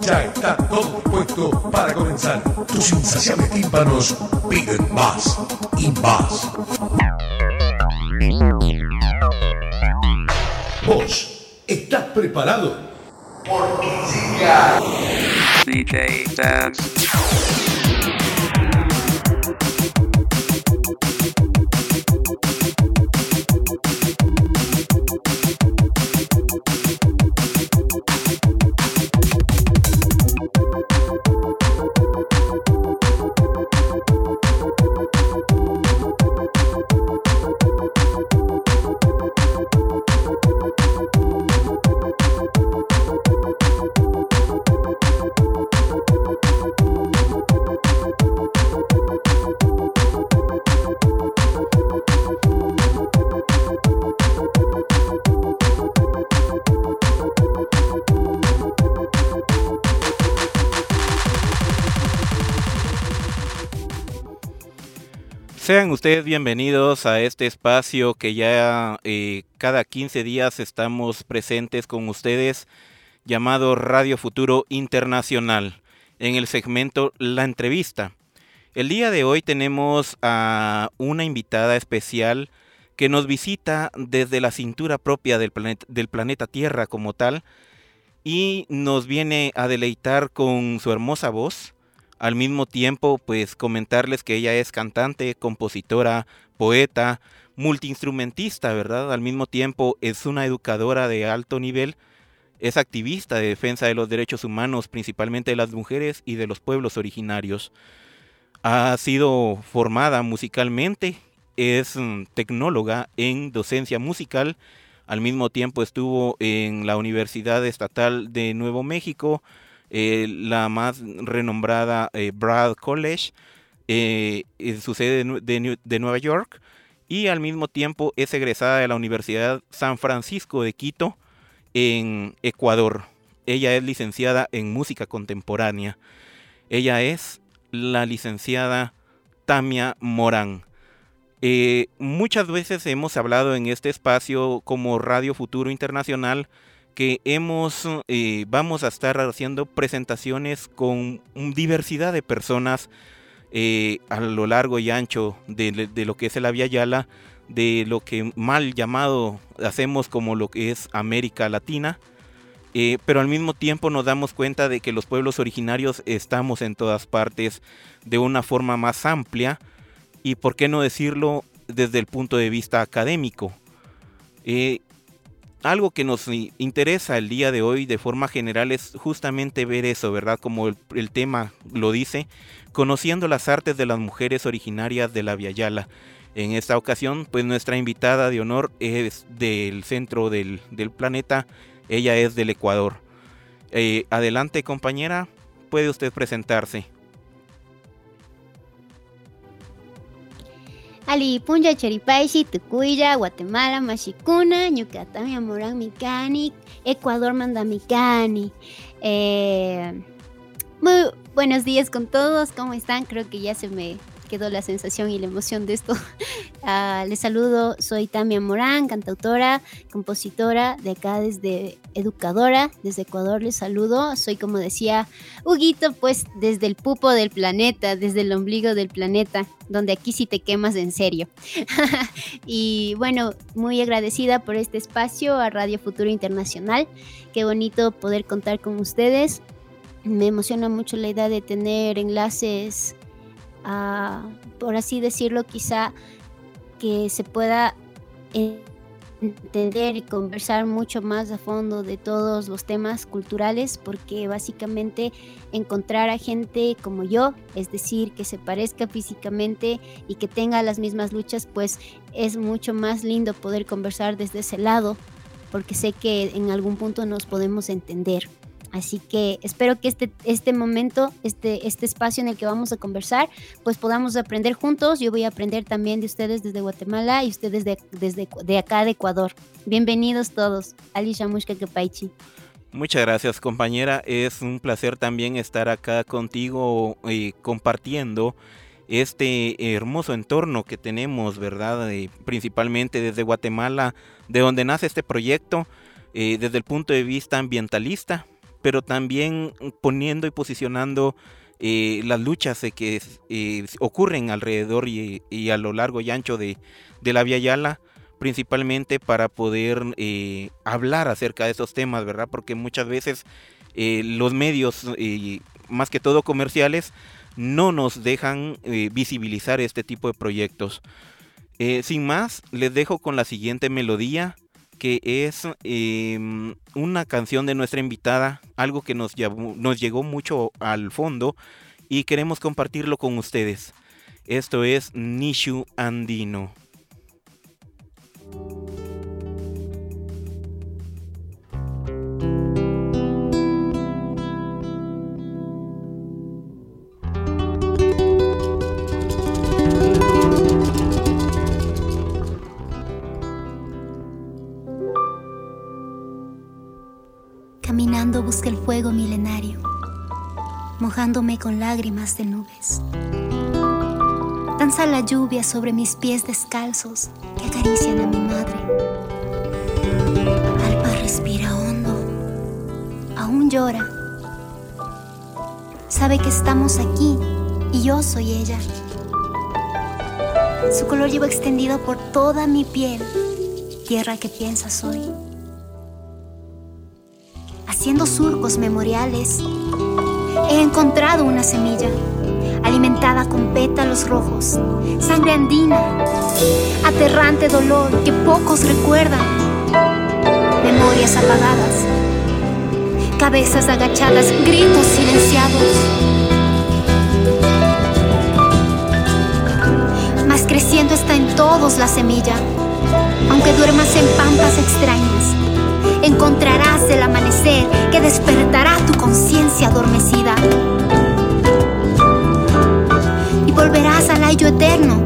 Ya está todo dispuesto para comenzar. Tus insaciables tímpanos piden más y más. ¿Vos estás preparado? Porque llega DJ Dance. Sean ustedes bienvenidos a este espacio que ya eh, cada 15 días estamos presentes con ustedes, llamado Radio Futuro Internacional, en el segmento La Entrevista. El día de hoy tenemos a una invitada especial que nos visita desde la cintura propia del planeta, del planeta Tierra como tal y nos viene a deleitar con su hermosa voz al mismo tiempo, pues comentarles que ella es cantante, compositora, poeta, multiinstrumentista, ¿verdad? Al mismo tiempo es una educadora de alto nivel, es activista de defensa de los derechos humanos, principalmente de las mujeres y de los pueblos originarios. Ha sido formada musicalmente, es mm, tecnóloga en docencia musical, al mismo tiempo estuvo en la Universidad Estatal de Nuevo México, eh, la más renombrada eh, Brad College, eh, en su sede de, de, Nueva York, y al mismo tiempo es egresada de la Universidad San Francisco de Quito, en Ecuador. Ella es licenciada en música contemporánea. Ella es la licenciada Tamia Morán. muchas veces hemos hablado en este espacio como Radio Futuro Internacional que hemos, eh, vamos a estar haciendo presentaciones con diversidad de personas eh, a lo largo y ancho de, lo que es la Via Yala, de lo que mal llamado hacemos como lo que es América Latina, eh, pero al mismo tiempo nos damos cuenta de que los pueblos originarios estamos en todas partes de una forma más amplia y por qué no decirlo desde el punto de vista académico algo que nos interesa el día de hoy de forma general es justamente ver eso, ¿verdad? Como el, tema lo dice, conociendo las artes de las mujeres originarias de la Viayala. En esta ocasión, pues nuestra invitada de honor es del centro del, planeta, ella es del Ecuador. Eh, adelante compañera, puede usted presentarse. Ali Punja Cheripaishi, Tucuya, Guatemala, Machicuna, Yucatán, Amorán, Micani, Ecuador, Mandamicani. Eh, muy buenos días con todos, ¿cómo están? Creo que ya se me quedó la sensación y la emoción de esto. Uh, les saludo, soy Tamia Morán, cantautora, compositora de acá desde educadora, desde Ecuador les saludo. Soy como decía Huguito, pues desde el pupo del planeta, desde el ombligo del planeta, donde aquí sí te quemas en serio. y bueno, muy agradecida por este espacio a Radio Futuro Internacional. Qué bonito poder contar con ustedes. Me emociona mucho la idea de tener enlaces por así decirlo, quizá que se pueda entender y conversar mucho más a fondo de todos los temas culturales, porque básicamente encontrar a gente como yo, es decir, que se parezca físicamente y que tenga las mismas luchas, pues es mucho más lindo poder conversar desde ese lado, porque sé que en algún punto nos podemos entender. Así que espero que este, este momento, este, este espacio en el que vamos a conversar, pues podamos aprender juntos. Yo voy a aprender también de ustedes desde Guatemala y ustedes de, desde de acá de Ecuador. Bienvenidos todos. Ali Shamushka Kepaichi. Muchas gracias compañera. Es un placer también estar acá contigo y eh, compartiendo este hermoso entorno que tenemos, ¿verdad? Eh, principalmente desde Guatemala, de donde nace este proyecto, eh, desde el punto de vista ambientalista, pero también poniendo y posicionando eh, las luchas que eh, ocurren alrededor y, a lo largo y ancho de, la Vía Yala, principalmente para poder eh, hablar acerca de esos temas, ¿verdad? Porque muchas veces los medios, más que todo comerciales, no nos dejan visibilizar este tipo de proyectos. sin más, les dejo con la siguiente melodía que es em, una canción de nuestra invitada, algo que nos, nos llegó mucho al fondo y queremos compartirlo con ustedes. Esto es Nishu Andino. Busca el fuego milenario, mojándome con lágrimas de nubes. Danza la lluvia sobre mis pies descalzos que acarician a mi madre. Alba respira hondo, aún llora. Sabe que estamos aquí y yo soy ella. Su color lleva extendido por toda mi piel, tierra que piensas hoy haciendo surcos memoriales, he encontrado una semilla alimentada con pétalos rojos, sangre andina, aterrante dolor que pocos recuerdan, memorias apagadas, cabezas agachadas, gritos silenciados. Mas creciendo está en todos la semilla, aunque duermas en pampas extrañas encontrarás el amanecer que despertará tu conciencia adormecida. Y volverás al ayo eterno.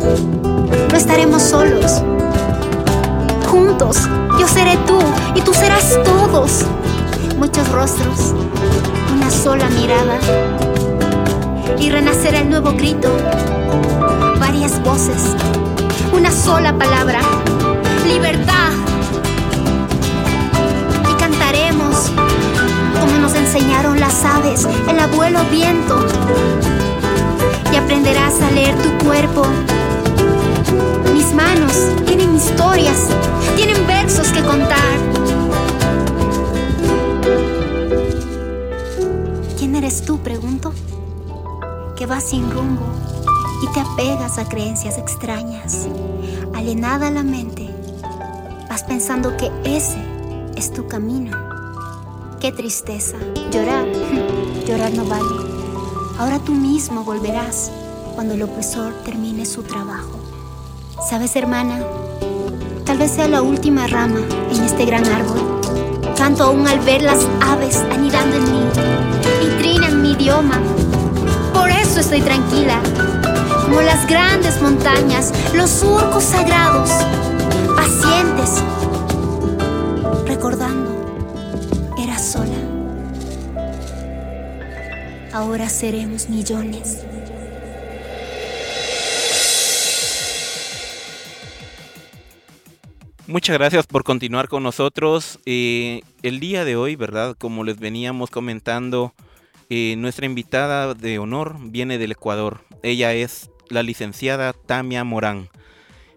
No estaremos solos. Juntos, yo seré tú y tú serás todos. Muchos rostros, una sola mirada. Y renacerá el nuevo grito. Varias voces, una sola palabra. Libertad. Enseñaron las aves, el abuelo viento. Y aprenderás a leer tu cuerpo. Mis manos tienen historias, tienen versos que contar. ¿Quién eres tú? Pregunto. Que vas sin rumbo y te apegas a creencias extrañas. Alienada la mente, vas pensando que ese es tu camino. Qué tristeza. Llorar, llorar no vale. Ahora tú mismo volverás cuando el opresor termine su trabajo. ¿Sabes, hermana? Tal vez sea la última rama en este gran árbol. Canto aún al ver las aves anidando en mí y trinan mi idioma. Por eso estoy tranquila, como las grandes montañas, los surcos sagrados, pacientes, recordando Ahora seremos millones. Muchas gracias por continuar con nosotros. Eh, el día de hoy, ¿verdad? Como les veníamos comentando, eh, nuestra invitada de honor viene del Ecuador. Ella es la licenciada Tamia Morán.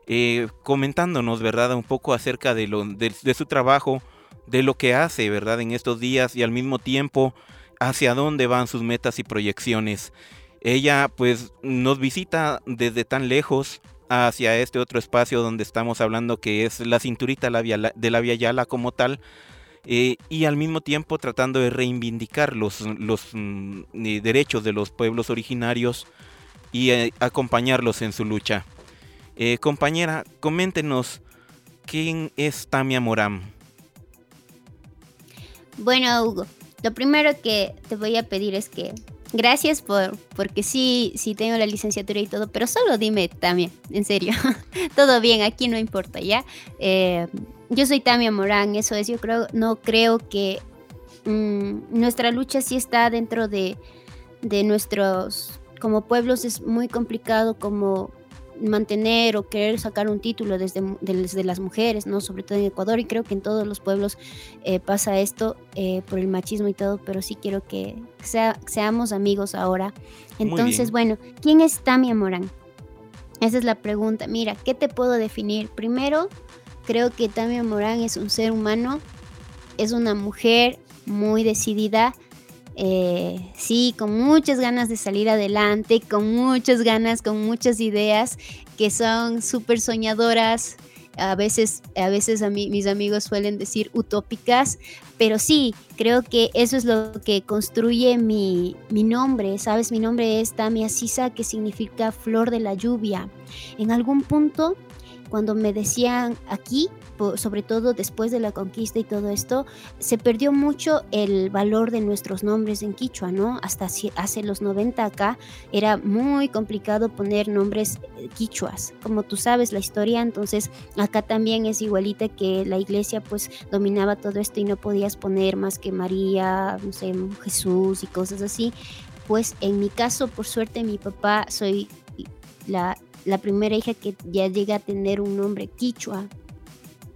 Eh, comentándonos, ¿verdad? Un poco acerca de, lo, de su trabajo de lo que hace, ¿verdad? En estos días y al mismo tiempo hacia dónde van sus metas y proyecciones. Ella pues nos visita desde tan lejos hacia este otro espacio donde estamos hablando que es la cinturita de la Via Yala como tal. Eh, y al mismo tiempo tratando de reivindicar los, mm, derechos de los pueblos originarios y eh, acompañarlos en su lucha. Eh, compañera, coméntenos quién es Tamia Moram. Bueno, Hugo, lo primero que te voy a pedir es que gracias por, porque sí, sí tengo la licenciatura y todo, pero solo dime Tamia, en serio. todo bien, aquí no importa, ¿ya? Eh, yo soy Tamia Morán, eso es, yo creo, no creo que mm, nuestra lucha sí está dentro de, de nuestros, como pueblos es muy complicado como mantener o querer sacar un título desde, desde, las mujeres, ¿no? Sobre todo en Ecuador y creo que en todos los pueblos eh, pasa esto eh, por el machismo y todo, pero sí quiero que sea, seamos amigos ahora. Entonces, bueno, ¿quién es Tamia Morán? Esa es la pregunta. Mira, ¿qué te puedo definir? Primero, creo que Tamia Morán es un ser humano, es una mujer muy decidida, eh, sí, con muchas ganas de salir adelante, con muchas ganas, con muchas ideas que son súper soñadoras. A veces, a veces a mí, mis amigos suelen decir utópicas, pero sí, creo que eso es lo que construye mi, mi nombre, ¿sabes? Mi nombre es Tamia Sisa, que significa flor de la lluvia. En algún punto, cuando me decían aquí, sobre todo después de la conquista y todo esto, se perdió mucho el valor de nuestros nombres en quichua, ¿no? Hasta hace los 90 acá era muy complicado poner nombres eh, quichuas. Como tú sabes la historia, entonces acá también es igualita que la iglesia pues dominaba todo esto y no podías poner más que María, no sé, Jesús y cosas así. Pues en mi caso, por suerte, mi papá soy la, la primera hija que ya llega a tener un nombre quichua,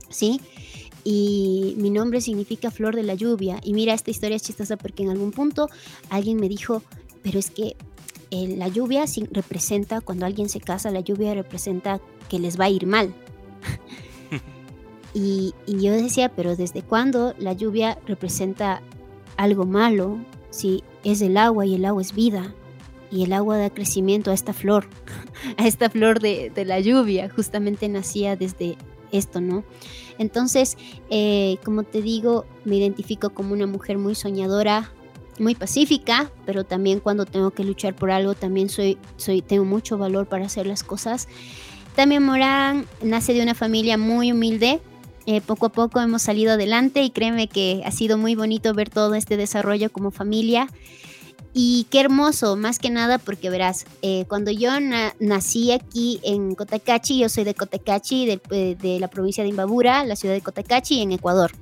¿sí? Y mi nombre significa flor de la lluvia. Y mira, esta historia es chistosa porque en algún punto alguien me dijo, pero es que eh, la lluvia representa, cuando alguien se casa, la lluvia representa que les va a ir mal. y, yo decía, pero ¿desde cuándo la lluvia representa algo malo? Si es el agua y el agua es vida. Y el agua da crecimiento a esta flor, a esta flor de, de la lluvia. Justamente nacía desde esto, ¿no? Entonces, eh, como te digo, me identifico como una mujer muy soñadora, muy pacífica, pero también cuando tengo que luchar por algo, también soy, soy, tengo mucho valor para hacer las cosas. También Morán nace de una familia muy humilde. Eh, poco a poco hemos salido adelante y créeme que ha sido muy bonito ver todo este desarrollo como familia. Y qué hermoso, más que nada porque verás, eh, cuando yo nací aquí en Cotacachi, yo soy de Cotacachi, de, de, la provincia de Imbabura, la ciudad de Cotacachi, en Ecuador.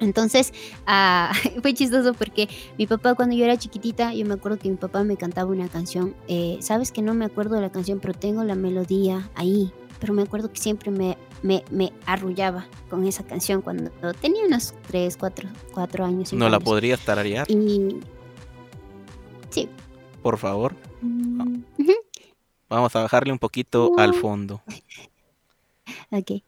Entonces, ah, fue chistoso porque mi papá cuando yo era chiquitita, yo me acuerdo que mi papá me cantaba una canción, eh, sabes que no me acuerdo de la canción, pero tengo la melodía ahí, pero me acuerdo que siempre me, me, me arrullaba con esa canción cuando tenía unos 3, 4, 4 años. ¿No la podrías tararear? Y Sí. Por favor. Mm, Vamos a bajarle un poquito al fondo. Ok.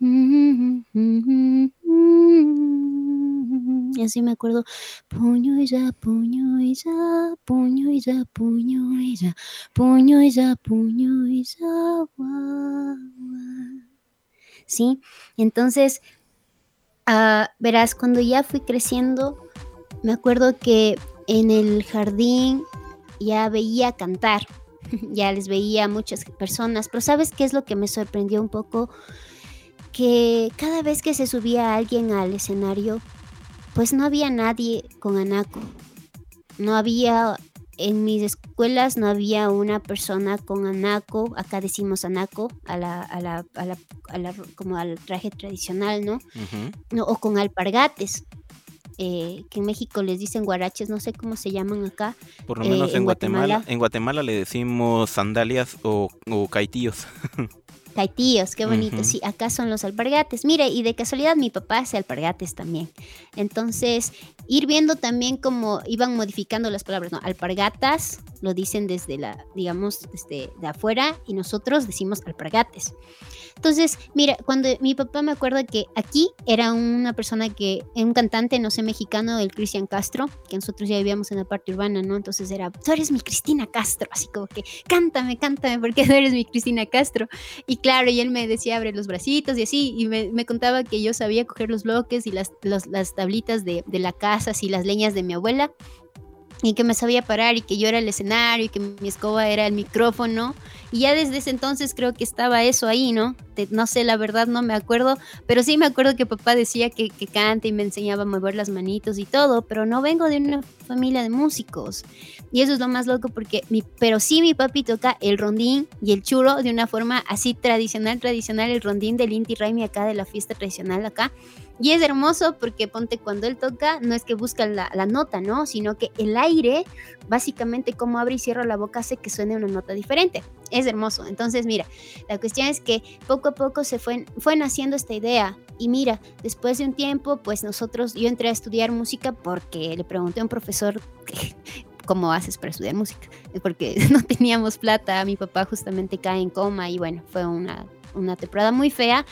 Y así me acuerdo, puño y ya, puño y ya, puño y ya, puño y ya, puño y ya, puño y ya, ¿Sí? Entonces, ah, verás, cuando ya fui creciendo, me acuerdo que en el jardín ya veía cantar, ya les veía a muchas personas, pero ¿sabes qué es lo que me sorprendió un poco? Que cada vez que se subía alguien al escenario, pues no había nadie con anaco. No había, en mis escuelas no había una persona con anaco, acá decimos anaco, a la, a la, a la, a la como al traje tradicional, ¿no? no o con alpargates. Eh, que en México les dicen guaraches, no sé cómo se llaman acá. Por lo menos eh, en, Guatemala, En Guatemala le decimos sandalias o, o caitillos. Caitíos, qué bonito. Sí, acá son los alpargates. Mire, y de casualidad mi papá hace alpargates también. Entonces, ir viendo también cómo iban modificando las palabras, ¿no? Alpargatas lo dicen desde la, digamos, desde de afuera y nosotros decimos alpargates. Entonces, mira, cuando mi papá me acuerda que aquí era una persona que, un cantante, no sé, mexicano, el Cristian Castro, que nosotros ya vivíamos en la parte urbana, ¿no? Entonces era, tú eres mi Cristina Castro, así como que, cántame, cántame, porque tú eres mi Cristina Castro. Y claro, y él me decía, abre los bracitos y así, y me, me contaba que yo sabía coger los bloques y las, las tablitas de, de la casa, así las leñas de mi abuela, y que me sabía parar y que yo era el escenario y que mi escoba era el micrófono. Y ya desde ese entonces creo que estaba eso ahí, ¿no? No sé, la verdad no me acuerdo, pero sí me acuerdo que papá decía que, que cante y me enseñaba a mover las manitos y todo, pero no vengo de una familia de músicos. Y eso es lo más loco porque, mi, pero sí mi papi toca el rondín y el churo de una forma así tradicional, tradicional, el rondín del Inti Raimi acá, de la fiesta tradicional acá. Y es hermoso porque ponte cuando él toca, no es que busca la, nota, ¿no? Sino que el aire, básicamente como abre y cierra la boca, hace que suene una nota diferente. Es hermoso. Entonces, mira, la cuestión es que poco a poco se fue, fue naciendo esta idea. Y mira, después de un tiempo, pues nosotros, yo entré a estudiar música porque le pregunté a un profesor cómo haces para estudiar música. Porque no teníamos plata, mi papá justamente cae en coma y bueno, fue una, una temporada muy fea.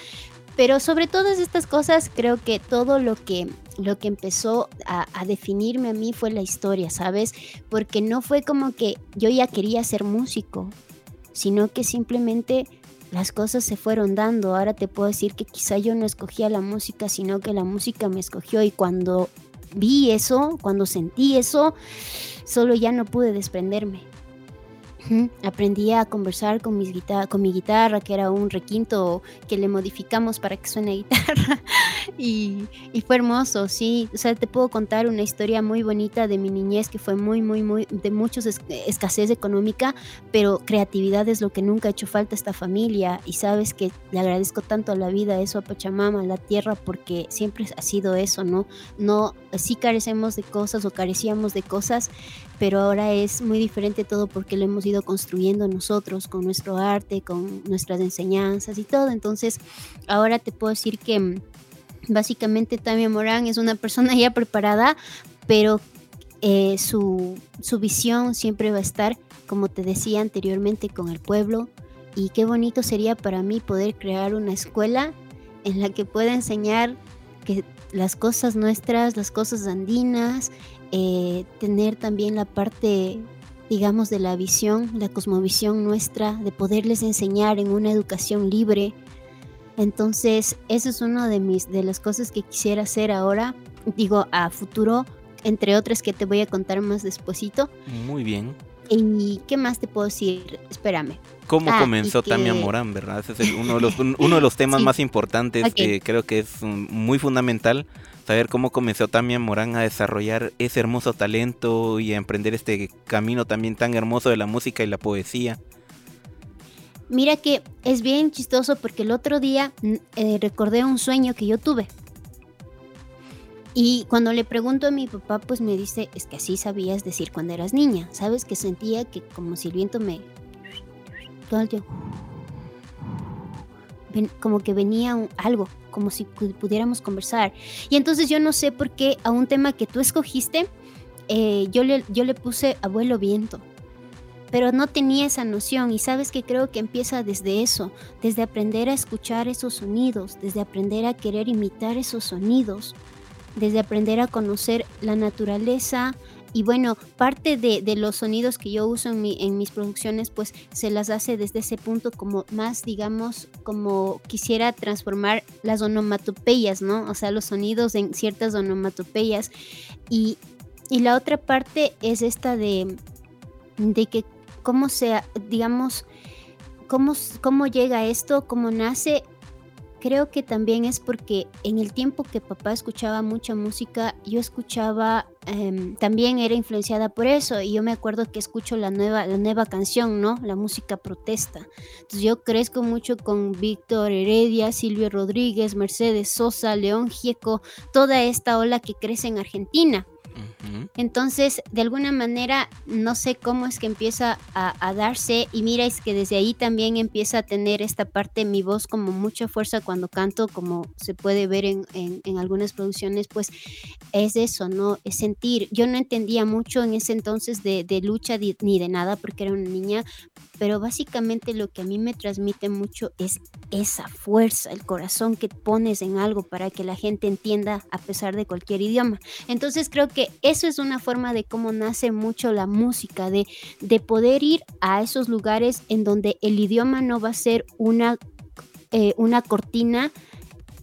Pero sobre todas estas cosas, creo que todo lo que, lo que empezó a, definirme a mí fue la historia, ¿sabes? Porque no fue como que yo ya quería ser músico, sino que simplemente las cosas se fueron dando. Ahora te puedo decir que quizá yo no escogía la música, sino que la música me escogió y cuando vi eso, cuando sentí eso, solo ya no pude desprenderme. Ujú. Aprendí a conversar con, mis con mi guitarra, que era un requinto que le modificamos para que suene guitarra. y, fue hermoso, sí. O sea, te puedo contar una historia muy bonita de mi niñez que fue muy, muy, muy, de mucha escasez económica, pero creatividad es lo que nunca ha hecho falta a esta familia. Y sabes que le agradezco tanto a la vida, eso a Pachamama, a la tierra, porque siempre ha sido eso, ¿no? No, sí carecemos de cosas o carecíamos de cosas, pero ahora es muy diferente todo porque lo hemos ido construyendo nosotros con nuestro arte, con nuestras enseñanzas y todo. Entonces, ahora te puedo decir que mm, básicamente Tamia Morán es una persona ya preparada, pero eh, su, su visión siempre va a estar, como te decía anteriormente, con el pueblo. Y qué bonito sería para mí poder crear una escuela en la que pueda enseñar que las cosas nuestras, las cosas andinas, eh, tener también la parte, digamos, de la visión, la cosmovisión nuestra, de poderles enseñar en una educación libre. Entonces, eso es una de mis de las cosas que quisiera hacer ahora, digo, a futuro, entre otras que te voy a contar más despuesito. Muy bien. ¿Y qué más te puedo decir? Espérame. ¿Cómo Ah, comenzó Tamia que- Morán, verdad? Ese es el- uno, de los, un- uno de los temas Sí. más importantes Ok. que creo que es um, muy fundamental saber cómo comenzó Tamia Morán a desarrollar ese hermoso talento y a emprender este camino también tan hermoso de la música y la poesía. Mira que es bien chistoso porque el otro día mm, eh, recordé un sueño que yo tuve. Y cuando le pregunto a mi papá, pues me dice, es que así sabías decir cuando eras niña. Sabes que sentía que como si el viento me... Todo el tiempo. Como que venía algo, como si pu- pudiéramos conversar. Y entonces yo no sé por qué a un tema que tú escogiste, eh, yo, le, yo le puse abuelo viento pero no tenía esa noción y sabes que creo que empieza desde eso, desde aprender a escuchar esos sonidos, desde aprender a querer imitar esos sonidos, desde aprender a conocer la naturaleza y bueno, parte de, de los sonidos que yo uso en, mi- en mis producciones pues se las hace desde ese punto como más digamos como quisiera transformar las onomatopeyas, ¿no? O sea, los sonidos en ciertas onomatopeyas y, y la otra parte es esta de de que cómo se, digamos, cómo, cómo llega esto, cómo nace, creo que también es porque en el tiempo que papá escuchaba mucha música, yo escuchaba, em, también era influenciada por eso, y yo me acuerdo que escucho la nueva, la nueva canción, ¿no? La música protesta. Entonces yo crezco mucho con Víctor Heredia, Silvio Rodríguez, Mercedes Sosa, León Gieco, toda esta ola que crece en Argentina. Entonces, de alguna manera, no sé cómo es que empieza a, darse y mira, es que desde ahí también empieza a tener esta parte, mi voz como mucha fuerza cuando canto, como se puede ver en, algunas producciones, pues es eso, ¿no? Es sentir. Yo no entendía mucho en ese entonces de, de lucha ni de nada porque era una niña, pero básicamente lo que a mí me transmite mucho es esa fuerza, el corazón que pones en algo para que la gente entienda a pesar de cualquier idioma. Entonces creo que eso es una forma de cómo nace mucho la música, de, de poder ir a esos lugares en donde el idioma no va a ser una, eh, una cortina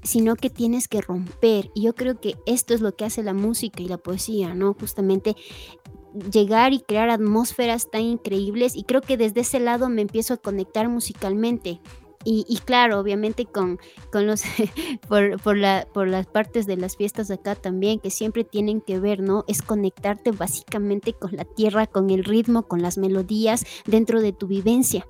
sino que tienes que romper. Y yo creo que esto es lo que hace la música y la poesía, ¿no? Justamente llegar y crear atmósferas tan increíbles y creo que desde ese lado me empiezo a conectar musicalmente. Y, claro, obviamente con, con los por, por, la, por las partes de las fiestas acá también, que siempre tienen que ver, ¿no? Es conectarte básicamente con la tierra, con el ritmo, con las melodías dentro de tu vivencia.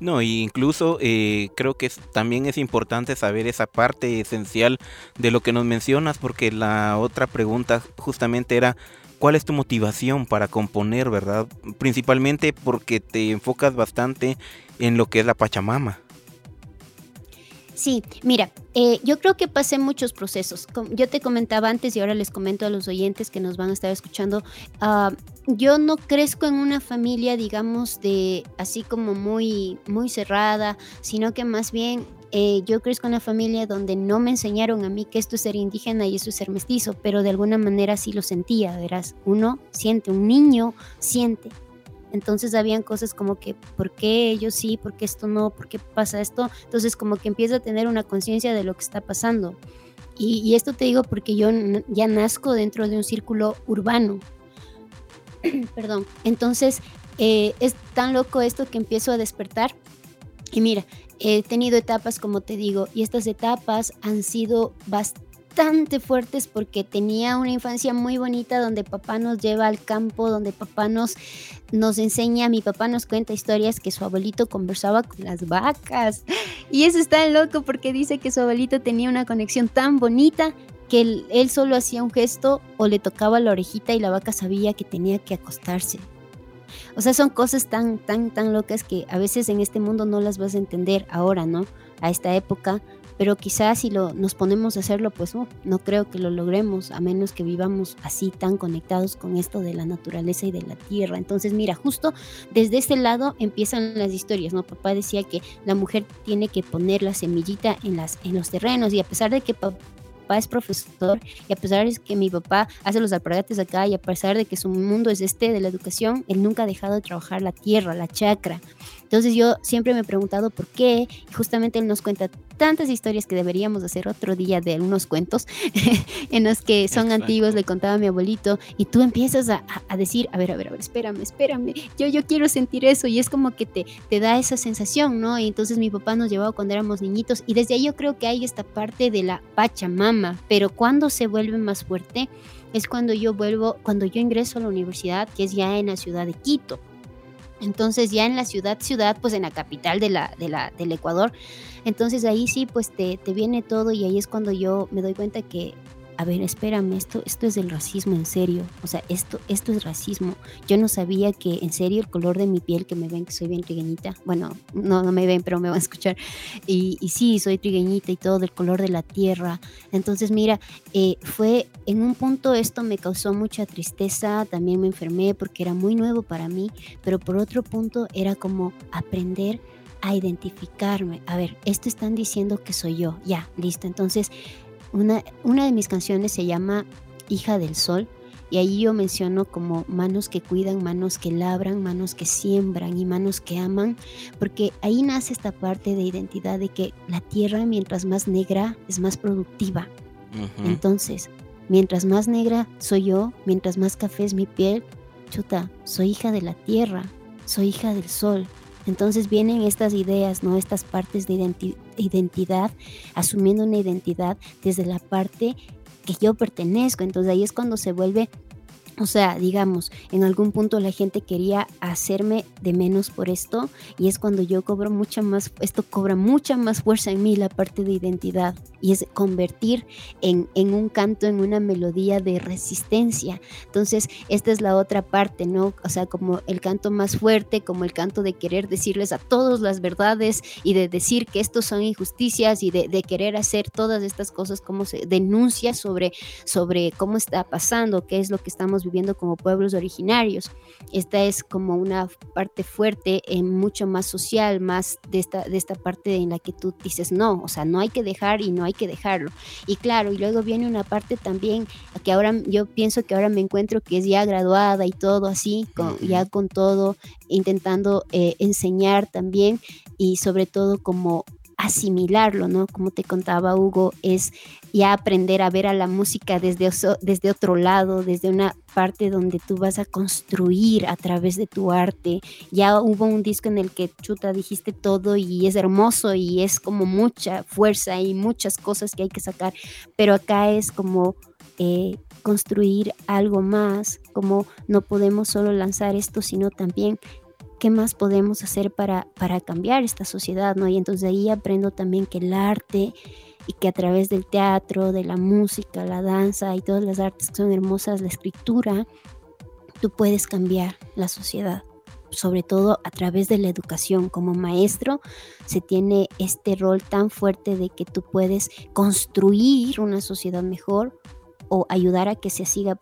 No, incluso eh, creo que también es importante saber esa parte esencial de lo que nos mencionas, porque la otra pregunta justamente era cuál es tu motivación para componer, ¿verdad? Principalmente porque te enfocas bastante en lo que es la Pachamama. Sí, mira, eh, yo creo que pasé muchos procesos. yo te comentaba antes y ahora les comento a los oyentes que nos van a estar escuchando. Ah, yo no crezco en una familia, digamos, de así como muy, muy cerrada, sino que más bien eh, yo crezco en una familia donde no me enseñaron a mí que esto es ser indígena y eso es ser mestizo, pero de alguna manera sí lo sentía, verás. Uno siente, un niño siente. Entonces habían cosas como que, ¿por qué ellos sí? ¿Por qué esto no? ¿Por qué pasa esto? Entonces como que empieza a tener una conciencia de lo que está pasando. Y, esto te digo porque yo ya nazco dentro de un círculo urbano. Perdón. Entonces eh, es tan loco esto que empiezo a despertar. Y mira, he tenido etapas, como te digo, y estas etapas han sido bastante bastante fuertes porque tenía una infancia muy bonita donde papá nos lleva al campo, donde papá nos, nos enseña, mi papá nos cuenta historias que su abuelito conversaba con las vacas. Y eso está loco porque dice que su abuelito tenía una conexión tan bonita que él, él solo hacía un gesto o le tocaba la orejita y la vaca sabía que tenía que acostarse. O sea, son cosas tan, tan, tan locas que a veces en este mundo no las vas a entender ahora, ¿no? A esta época, pero quizás si lo, nos ponemos a hacerlo, pues uh, no creo que lo logremos, a menos que vivamos así tan conectados con esto de la naturaleza y de la tierra. Entonces, mira, justo desde ese lado empiezan las historias, ¿no? Papá decía que la mujer tiene que poner la semillita en, las, en los terrenos y a pesar de que papá es profesor y a pesar de que mi papá hace los alpargates acá y a pesar de que su mundo es este de la educación, él nunca ha dejado de trabajar la tierra, la chacra. Entonces yo siempre me he preguntado por qué y justamente él nos cuenta tantas historias que deberíamos hacer otro día de algunos cuentos en los que son antiguos, le contaba a mi abuelito, y tú empiezas a, decir, a ver, a ver, a ver, espérame, espérame, yo, yo quiero sentir eso, y es como que te, te da esa sensación, ¿no? Y entonces mi papá nos llevaba cuando éramos niñitos, y desde ahí yo creo que hay esta parte de la Pachamama, pero cuando se vuelve más fuerte es cuando yo vuelvo, cuando yo ingreso a la universidad, que es ya en la ciudad de Quito. Entonces ya en la ciudad, ciudad, pues en la capital de la, de la, del Ecuador. Entonces ahí sí, pues te, te viene todo y ahí es cuando yo me doy cuenta que a ver, espérame, esto, esto es del racismo en serio. O sea, esto, esto es racismo. Yo no sabía que en serio el color de mi piel, que me ven que soy bien trigueñita. Bueno, no, no me ven, pero me van a escuchar. Y, sí, soy trigueñita y todo del color de la tierra. Entonces, mira, eh, fue en un punto esto me causó mucha tristeza. También me enfermé porque era muy nuevo para mí. Pero por otro punto era como aprender a identificarme. A ver, esto están diciendo que soy yo. Ya, listo. Entonces, una, una de mis canciones se llama Hija del Sol y ahí yo menciono como manos que cuidan, manos que labran, manos que siembran y manos que aman, porque ahí nace esta parte de identidad de que la tierra mientras más negra es más productiva. Entonces, mientras más negra soy yo, mientras más café es mi piel, chuta, soy hija de la tierra, soy hija del sol, entonces vienen estas ideas, ¿no? Estas partes de identidad, asumiendo una identidad desde la parte que yo pertenezco. Entonces ahí es cuando se vuelve O sea, digamos, en algún punto la gente quería hacerme de menos por esto y es cuando yo cobro mucha más, esto cobra mucha más fuerza en mí la parte de identidad y es convertir en, en un canto, en una melodía de resistencia. Entonces, esta es la otra parte, ¿no? O sea, como el canto más fuerte, como el canto de querer decirles a todos las verdades y de decir que estos son injusticias y de, querer hacer todas estas cosas, como se denuncia sobre, sobre cómo está pasando, qué es lo que estamos viviendo como pueblos originarios. Esta es como una parte fuerte, eh, mucho más social, más de esta, de esta parte en la que tú dices no, o sea, no hay que dejar y no hay que dejarlo. Y claro, y luego viene una parte también que ahora yo pienso que ahora me encuentro que es ya graduada y todo así, con, ya con todo, intentando eh, enseñar también y sobre todo como asimilarlo, ¿no? Como te contaba Hugo, es ya aprender a ver a la música desde, desde otro lado, desde una parte donde tú vas a construir a través de tu arte. Ya hubo un disco en el que chuta dijiste todo y es hermoso y es como mucha fuerza y muchas cosas que hay que sacar, pero acá es como eh, construir algo más, como no podemos solo lanzar esto, sino también qué más podemos hacer para, para cambiar esta sociedad, ¿no? Y entonces ahí aprendo también que el arte y que a través del teatro, de la música, la danza y todas las artes que son hermosas, la escritura, tú puedes cambiar la sociedad sobre todo a través de la educación. Como maestro se tiene este rol tan fuerte de que tú puedes construir una sociedad mejor o ayudar a que se siga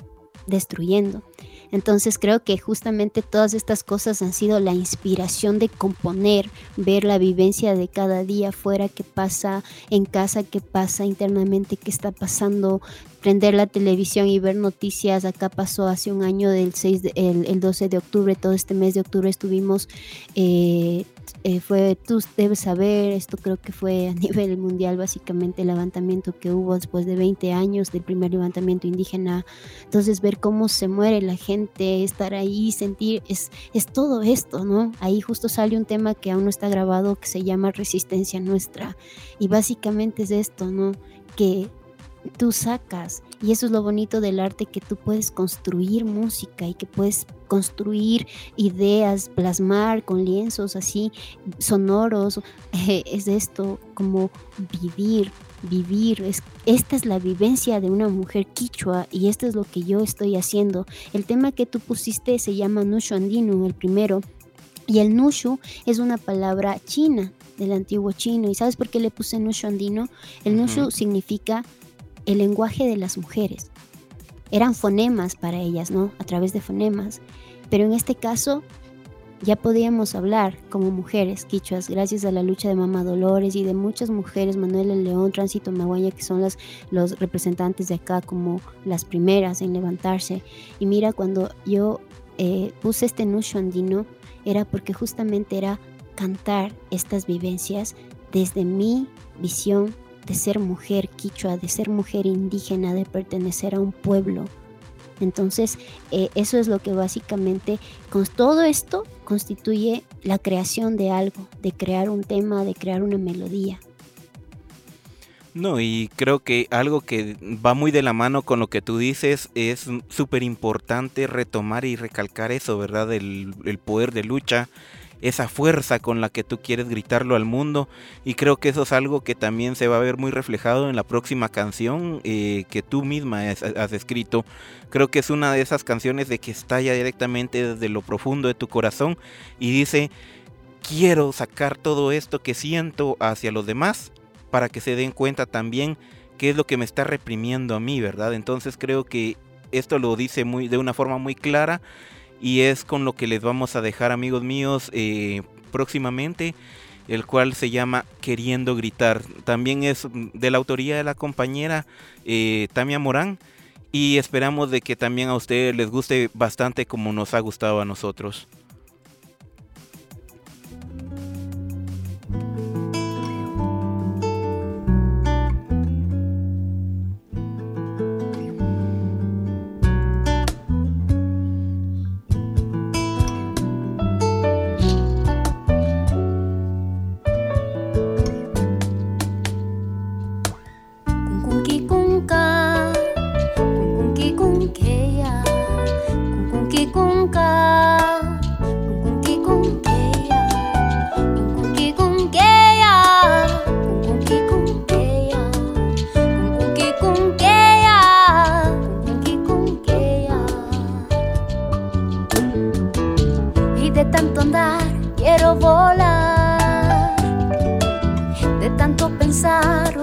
destruyendo. Entonces creo que justamente todas estas cosas han sido la inspiración de componer, ver la vivencia de cada día fuera, qué pasa en casa, qué pasa internamente, qué está pasando, prender la televisión y ver noticias. Acá pasó hace un año del 6 el, 12 de octubre, todo este mes de octubre estuvimos eh, eh, fue, tú debes saber, esto creo que fue a nivel mundial básicamente el levantamiento que hubo después de 20 años del primer levantamiento indígena. Entonces ver cómo se muere la gente, estar ahí, sentir, es, es todo esto, ¿no? Ahí justo sale un tema que aún no está grabado que se llama resistencia nuestra. Y básicamente es esto, ¿no? Que tú sacas. Y eso es lo bonito del arte, que tú puedes construir música y que puedes construir ideas, plasmar con lienzos así sonoros. es esto, como vivir, vivir. Es, esta es la vivencia de una mujer quichua y esto es lo que yo estoy haciendo. El tema que tú pusiste se llama Nushu Andino, el primero. Y el Nushu es una palabra china, del antiguo chino. ¿Y sabes por qué le puse Nushu Andino? El Nushu significa el lenguaje de las mujeres. Eran fonemas para ellas, ¿no? A través de fonemas. Pero en este caso ya podíamos hablar como mujeres quichuas, gracias a la lucha de Mamá Dolores y de muchas mujeres, Manuel León, Tránsito Maguaya, que son las, los representantes de acá como las primeras en levantarse. Y mira, cuando yo eh, puse este nushu andino, era porque justamente era cantar estas vivencias desde mi visión de ser mujer quichua, de ser mujer indígena, de pertenecer a un pueblo. Entonces, eh, eso es lo que básicamente, con todo esto, constituye la creación de algo, de crear un tema, de crear una melodía. No, y creo que algo que va muy de la mano con lo que tú dices es súper importante retomar y recalcar eso, ¿verdad? el poder de lucha, esa fuerza con la que tú quieres gritarlo al mundo y creo que eso es algo que también se va a ver muy reflejado en la próxima canción eh, que tú misma has, escrito. Creo que es una de esas canciones de que estalla directamente desde lo profundo de tu corazón y dice, quiero sacar todo esto que siento hacia los demás para que se den cuenta también qué es lo que me está reprimiendo a mí, ¿verdad? Entonces creo que esto lo dice muy de una forma muy clara y es con lo que les vamos a dejar amigos míos eh, próximamente el cual se llama Queriendo Gritar. También es de la autoría de la compañera eh, Tamia Morán y esperamos de que también a ustedes les guste bastante como nos ha gustado a nosotros.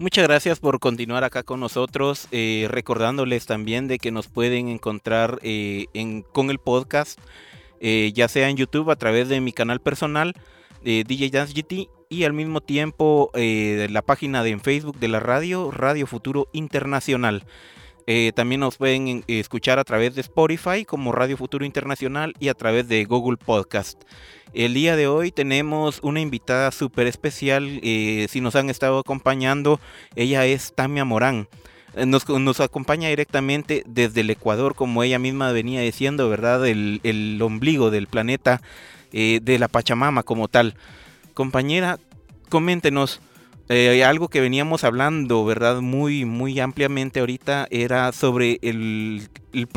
Muchas gracias por continuar acá con nosotros, eh, recordándoles también de que nos pueden encontrar eh, con el podcast, eh, ya sea en YouTube a través de mi canal personal, DJ Dance GT, y al mismo tiempo la página de en Facebook de la radio, Radio Futuro Internacional. También nos pueden escuchar a través de Spotify como Radio Futuro Internacional y a través de Google Podcast. El día de hoy tenemos una invitada súper especial, eh, si nos han estado acompañando, ella es Tamia Morán. Eh, nos, acompaña directamente desde el Ecuador, como ella misma venía diciendo, ¿verdad? El, ombligo del planeta, eh, de la Pachamama como tal. Compañera, coméntenos, eh, algo que veníamos hablando, ¿verdad? Muy, muy ampliamente ahorita era sobre el, el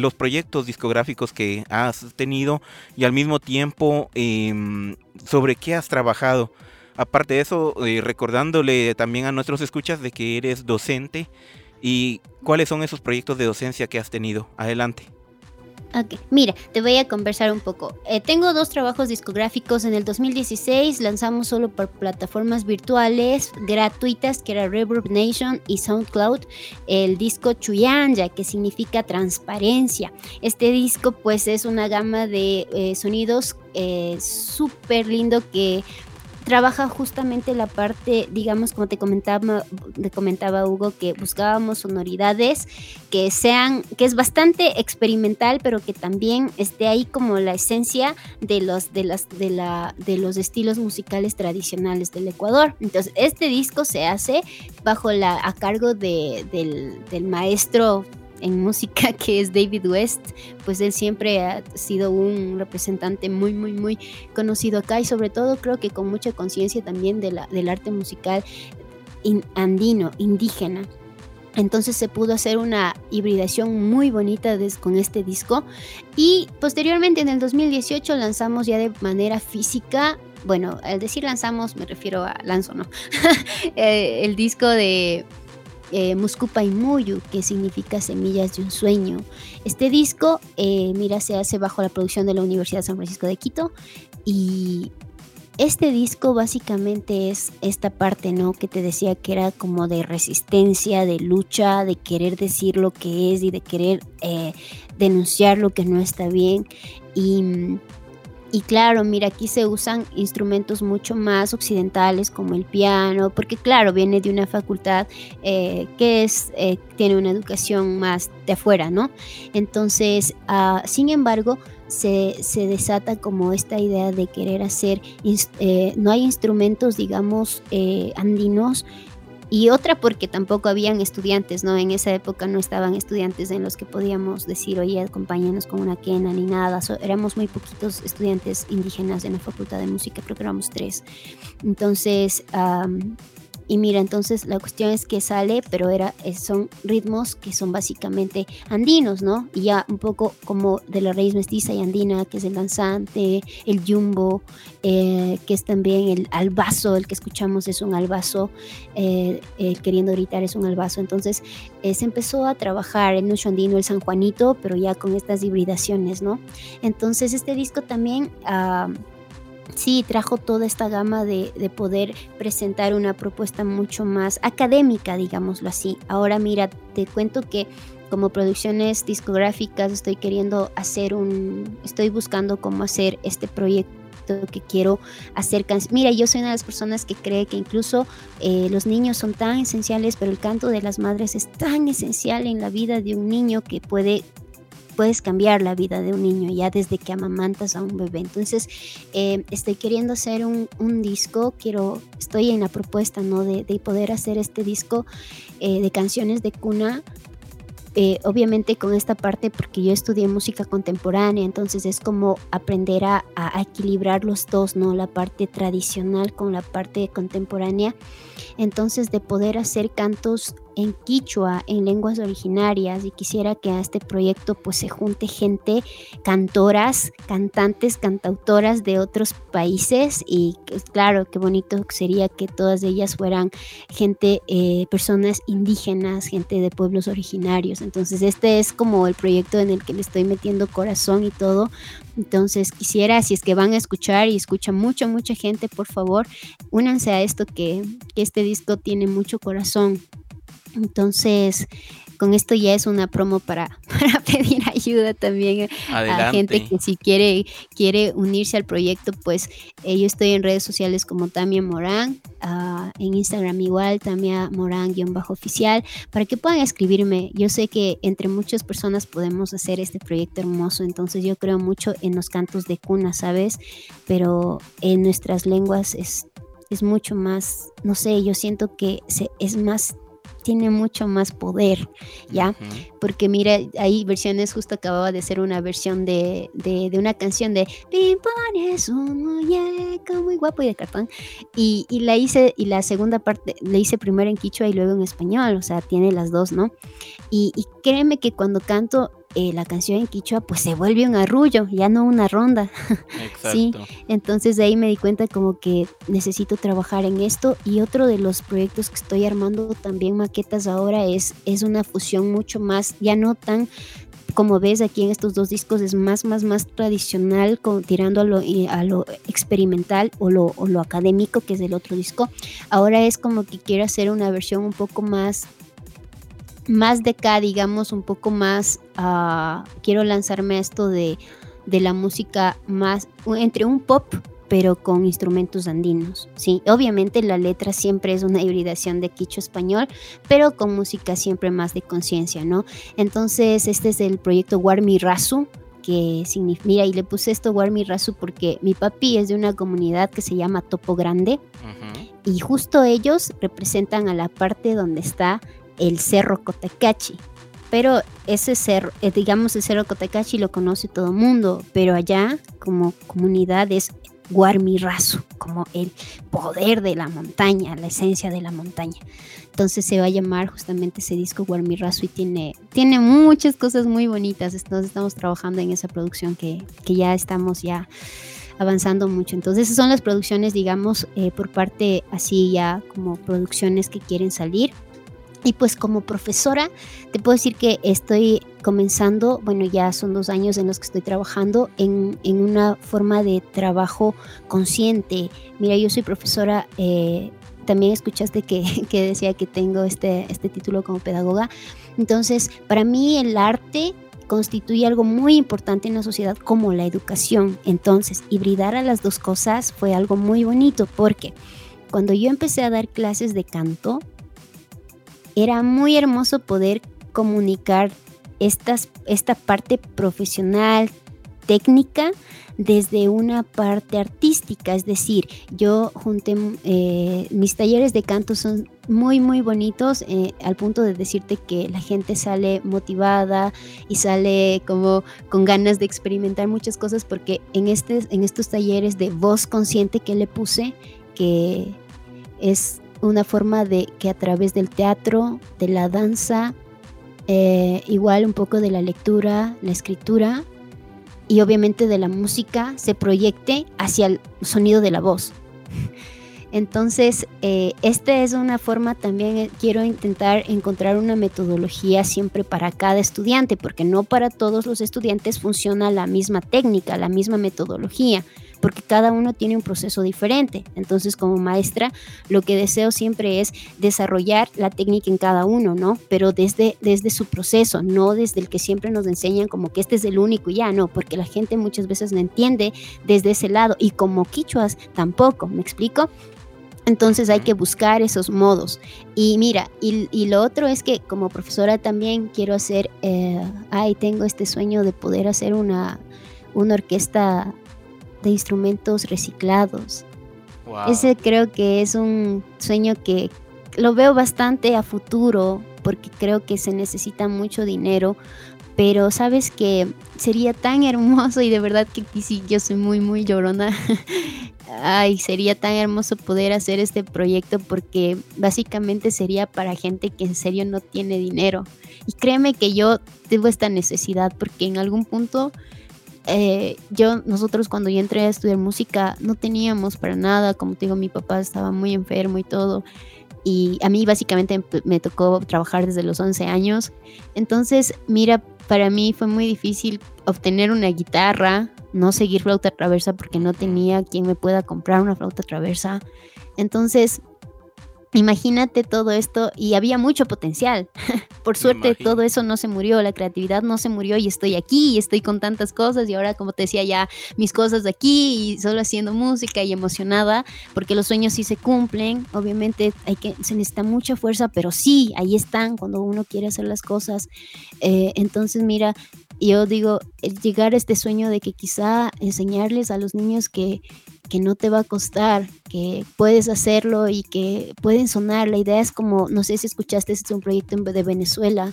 los proyectos discográficos que has tenido y al mismo tiempo em, sobre qué has trabajado. Aparte de eso, eh, recordándole también a nuestros escuchas de que eres docente y cuáles son esos proyectos de docencia que has tenido. Adelante. Ok, mira, te voy a conversar un poco. Eh, tengo dos trabajos discográficos. En el 2016 lanzamos solo por plataformas virtuales gratuitas, que era Reverb Nation y SoundCloud, el disco Chuyanja, que significa transparencia. Este disco pues es una gama de eh, sonidos eh, súper lindo que trabaja justamente la parte, digamos, como te comentaba, te comentaba Hugo, que buscábamos sonoridades que sean, que es bastante experimental, pero que también esté ahí como la esencia de los, de las, de la, de los estilos musicales tradicionales del Ecuador. Entonces, este disco se hace bajo la, a cargo de, del, del maestro en música que es David West, pues él siempre ha sido un representante muy, muy, muy conocido acá y sobre todo creo que con mucha conciencia también del arte musical andino, indígena. Entonces se pudo hacer una hibridación muy bonita con este disco. Y posteriormente en el 2018 lanzamos ya de manera física, bueno, al decir lanzamos me refiero a lanzo, ¿no? Eh, el disco de eh, Muscupa y Muyu, que significa Semillas de un Sueño. Este disco, eh, mira, se hace bajo la producción de la Universidad de San Francisco de Quito y este disco básicamente es esta parte, ¿no? Que te decía que era como de resistencia, de lucha, de querer decir lo que es y de querer eh, denunciar lo que no está bien. Y y claro, mira, aquí se usan instrumentos mucho más occidentales como el piano, porque claro, viene de una facultad eh, que es, eh, tiene una educación más de afuera, ¿no? Entonces, uh, sin embargo, se, se, desata como esta idea de querer hacer, eh, no hay instrumentos, digamos, andinos y otra porque tampoco habían estudiantes, ¿no? En esa época no estaban estudiantes en los que podíamos decir, oye, acompáñanos con una quena ni nada. éramos muy poquitos estudiantes indígenas en la Facultad de Música, creo que éramos tres. Entonces, y mira, entonces la cuestión es que sale, pero era, eh, son ritmos que son básicamente andinos, ¿no? Y ya un poco como de la raíz mestiza y andina, que es el danzante, el yumbo, eh, que es también el albazo, el que escuchamos es un albazo, eh, el queriendo gritar es un albazo. Entonces se empezó a trabajar el nuestro andino, el San Juanito, pero ya con estas hibridaciones, ¿no? Entonces este disco también... Ah, sí trajo toda esta gama de, poder presentar una propuesta mucho más académica, digámoslo así. Ahora mira, te cuento que como producciones discográficas estoy queriendo hacer un, estoy buscando cómo hacer este proyecto que quiero hacer Mira, yo soy una de las personas que cree que incluso eh, los niños son tan esenciales, pero el canto de las madres es tan esencial en la vida de un niño que puede puedes cambiar la vida de un niño ya desde que amamantas a un bebé. Entonces, eh, estoy queriendo hacer un, disco, quiero, estoy en la propuesta, ¿no? De, poder hacer este disco eh, de canciones de cuna. Eh, obviamente con esta parte porque yo estudié música contemporánea, entonces es como aprender a, a, equilibrar los dos, ¿no? La parte tradicional con la parte contemporánea. Entonces de poder hacer cantos en quichua, en lenguas originarias y quisiera que a este proyecto pues se junte gente, cantoras, cantantes, cantautoras de otros países y claro, qué bonito sería que todas ellas fueran gente, eh, personas indígenas, gente de pueblos originarios. Entonces este es como el proyecto en el que le estoy metiendo corazón y todo. Entonces quisiera, si es que van a escuchar y escucha mucha, mucha gente, por favor, únanse a esto que este disco tiene mucho corazón. Entonces, con esto ya es una promo para, para pedir ayuda también a gente que si quiere, quiere unirse al proyecto, pues eh, yo estoy en redes sociales como Tamia Morán, ah, en Instagram igual, Tamia Morán-oficial, para que puedan escribirme. Yo sé que entre muchas personas podemos hacer este proyecto hermoso, entonces yo creo mucho en los cantos de cuna, ¿sabes? Pero en nuestras lenguas es, es mucho más, no sé, yo siento que se, es más tiene mucho más poder, ¿ya? Porque mira, hay versiones, justo acababa de ser una versión de, de, una canción de Pimpón es un muñeco muy guapo y de cartón. Y, y, la hice, y la segunda parte, la hice primero en quichua y luego en español, o sea, tiene las dos, ¿no? Y, y créeme que cuando canto eh, la canción en quichua pues se vuelve un arrullo, ya no una ronda. Exacto. sí, entonces de ahí me di cuenta como que necesito trabajar en esto y otro de los proyectos que estoy armando también maquetas ahora es, es una fusión mucho más, ya no tan como ves aquí en estos dos discos es más, más, más tradicional, con, tirando a lo, a lo experimental o lo, o lo académico, que es el otro disco. Ahora es como que quiero hacer una versión un poco más más de acá, digamos, un poco más, uh, quiero lanzarme a esto de, de, la música más, entre un pop, pero con instrumentos andinos, ¿sí? Obviamente la letra siempre es una hibridación de quicho español, pero con música siempre más de conciencia, ¿no? Entonces, este es el proyecto Warmi Rasu, que significa, mira, y le puse esto Warmi Rasu porque mi papi es de una comunidad que se llama Topo Grande, y justo ellos representan a la parte donde está el Cerro Cotacachi. Pero ese cerro, eh, digamos el Cerro Cotacachi lo conoce todo el mundo, pero allá como comunidad es Guarmirazo, como el poder de la montaña, la esencia de la montaña. Entonces se va a llamar justamente ese disco Guarmirazo y tiene, tiene muchas cosas muy bonitas. Entonces estamos trabajando en esa producción que, que ya estamos ya avanzando mucho. Entonces esas son las producciones, digamos, eh, por parte así ya como producciones que quieren salir. Y pues como profesora, te puedo decir que estoy comenzando, bueno, ya son dos años en los que estoy trabajando en, en una forma de trabajo consciente. Mira, yo soy profesora, eh, también escuchaste que, que, decía que tengo este, este título como pedagoga. Entonces, para mí el arte constituye algo muy importante en la sociedad como la educación. Entonces, hibridar a las dos cosas fue algo muy bonito porque cuando yo empecé a dar clases de canto, era muy hermoso poder comunicar estas, esta parte profesional, técnica, desde una parte artística. Es decir, yo junté, eh, mis talleres de canto son muy, muy bonitos eh, al punto de decirte que la gente sale motivada y sale como con ganas de experimentar muchas cosas porque en, este, en estos talleres de voz consciente que le puse, que es una forma de que a través del teatro, de la danza, eh, igual un poco de la lectura, la escritura y obviamente de la música se proyecte hacia el sonido de la voz. Entonces, eh, esta es una forma también, eh, quiero intentar encontrar una metodología siempre para cada estudiante, porque no para todos los estudiantes funciona la misma técnica, la misma metodología porque cada uno tiene un proceso diferente. Entonces, como maestra, lo que deseo siempre es desarrollar la técnica en cada uno, ¿no? Pero desde, desde su proceso, no desde el que siempre nos enseñan como que este es el único y ya, no, porque la gente muchas veces no entiende desde ese lado y como quichuas tampoco, ¿me explico? Entonces hay que buscar esos modos. Y mira, y, lo otro es que como profesora también quiero hacer, eh, ay, tengo este sueño de poder hacer una, una orquesta de instrumentos reciclados. Ese creo que es un sueño que lo veo bastante a futuro porque creo que se necesita mucho dinero, pero sabes que sería tan hermoso y de verdad que sí, yo soy muy, muy llorona. Ay, sería tan hermoso poder hacer este proyecto porque básicamente sería para gente que en serio no tiene dinero. Y créeme que yo tengo esta necesidad porque en algún punto eh, yo, nosotros cuando yo entré a estudiar música no teníamos para nada, como te digo, mi papá estaba muy enfermo y todo. Y a mí básicamente me tocó trabajar desde los 11 años. Entonces, mira, para mí fue muy difícil obtener una guitarra, no seguir flauta traversa porque no tenía quien me pueda comprar una flauta traversa. Entonces, Imagínate todo esto y había mucho potencial. Por suerte todo eso no se murió, la creatividad no se murió y estoy aquí y estoy con tantas cosas y ahora como te decía ya mis cosas de aquí y solo haciendo música y emocionada porque los sueños sí se cumplen. Obviamente hay que se necesita mucha fuerza, pero sí, ahí están cuando uno quiere hacer las cosas. Eh, entonces mira, yo digo, llegar a este sueño de que quizá enseñarles a los niños que que no te va a costar, que puedes hacerlo y que pueden sonar. La idea es como, no sé si escuchaste, este es un proyecto de Venezuela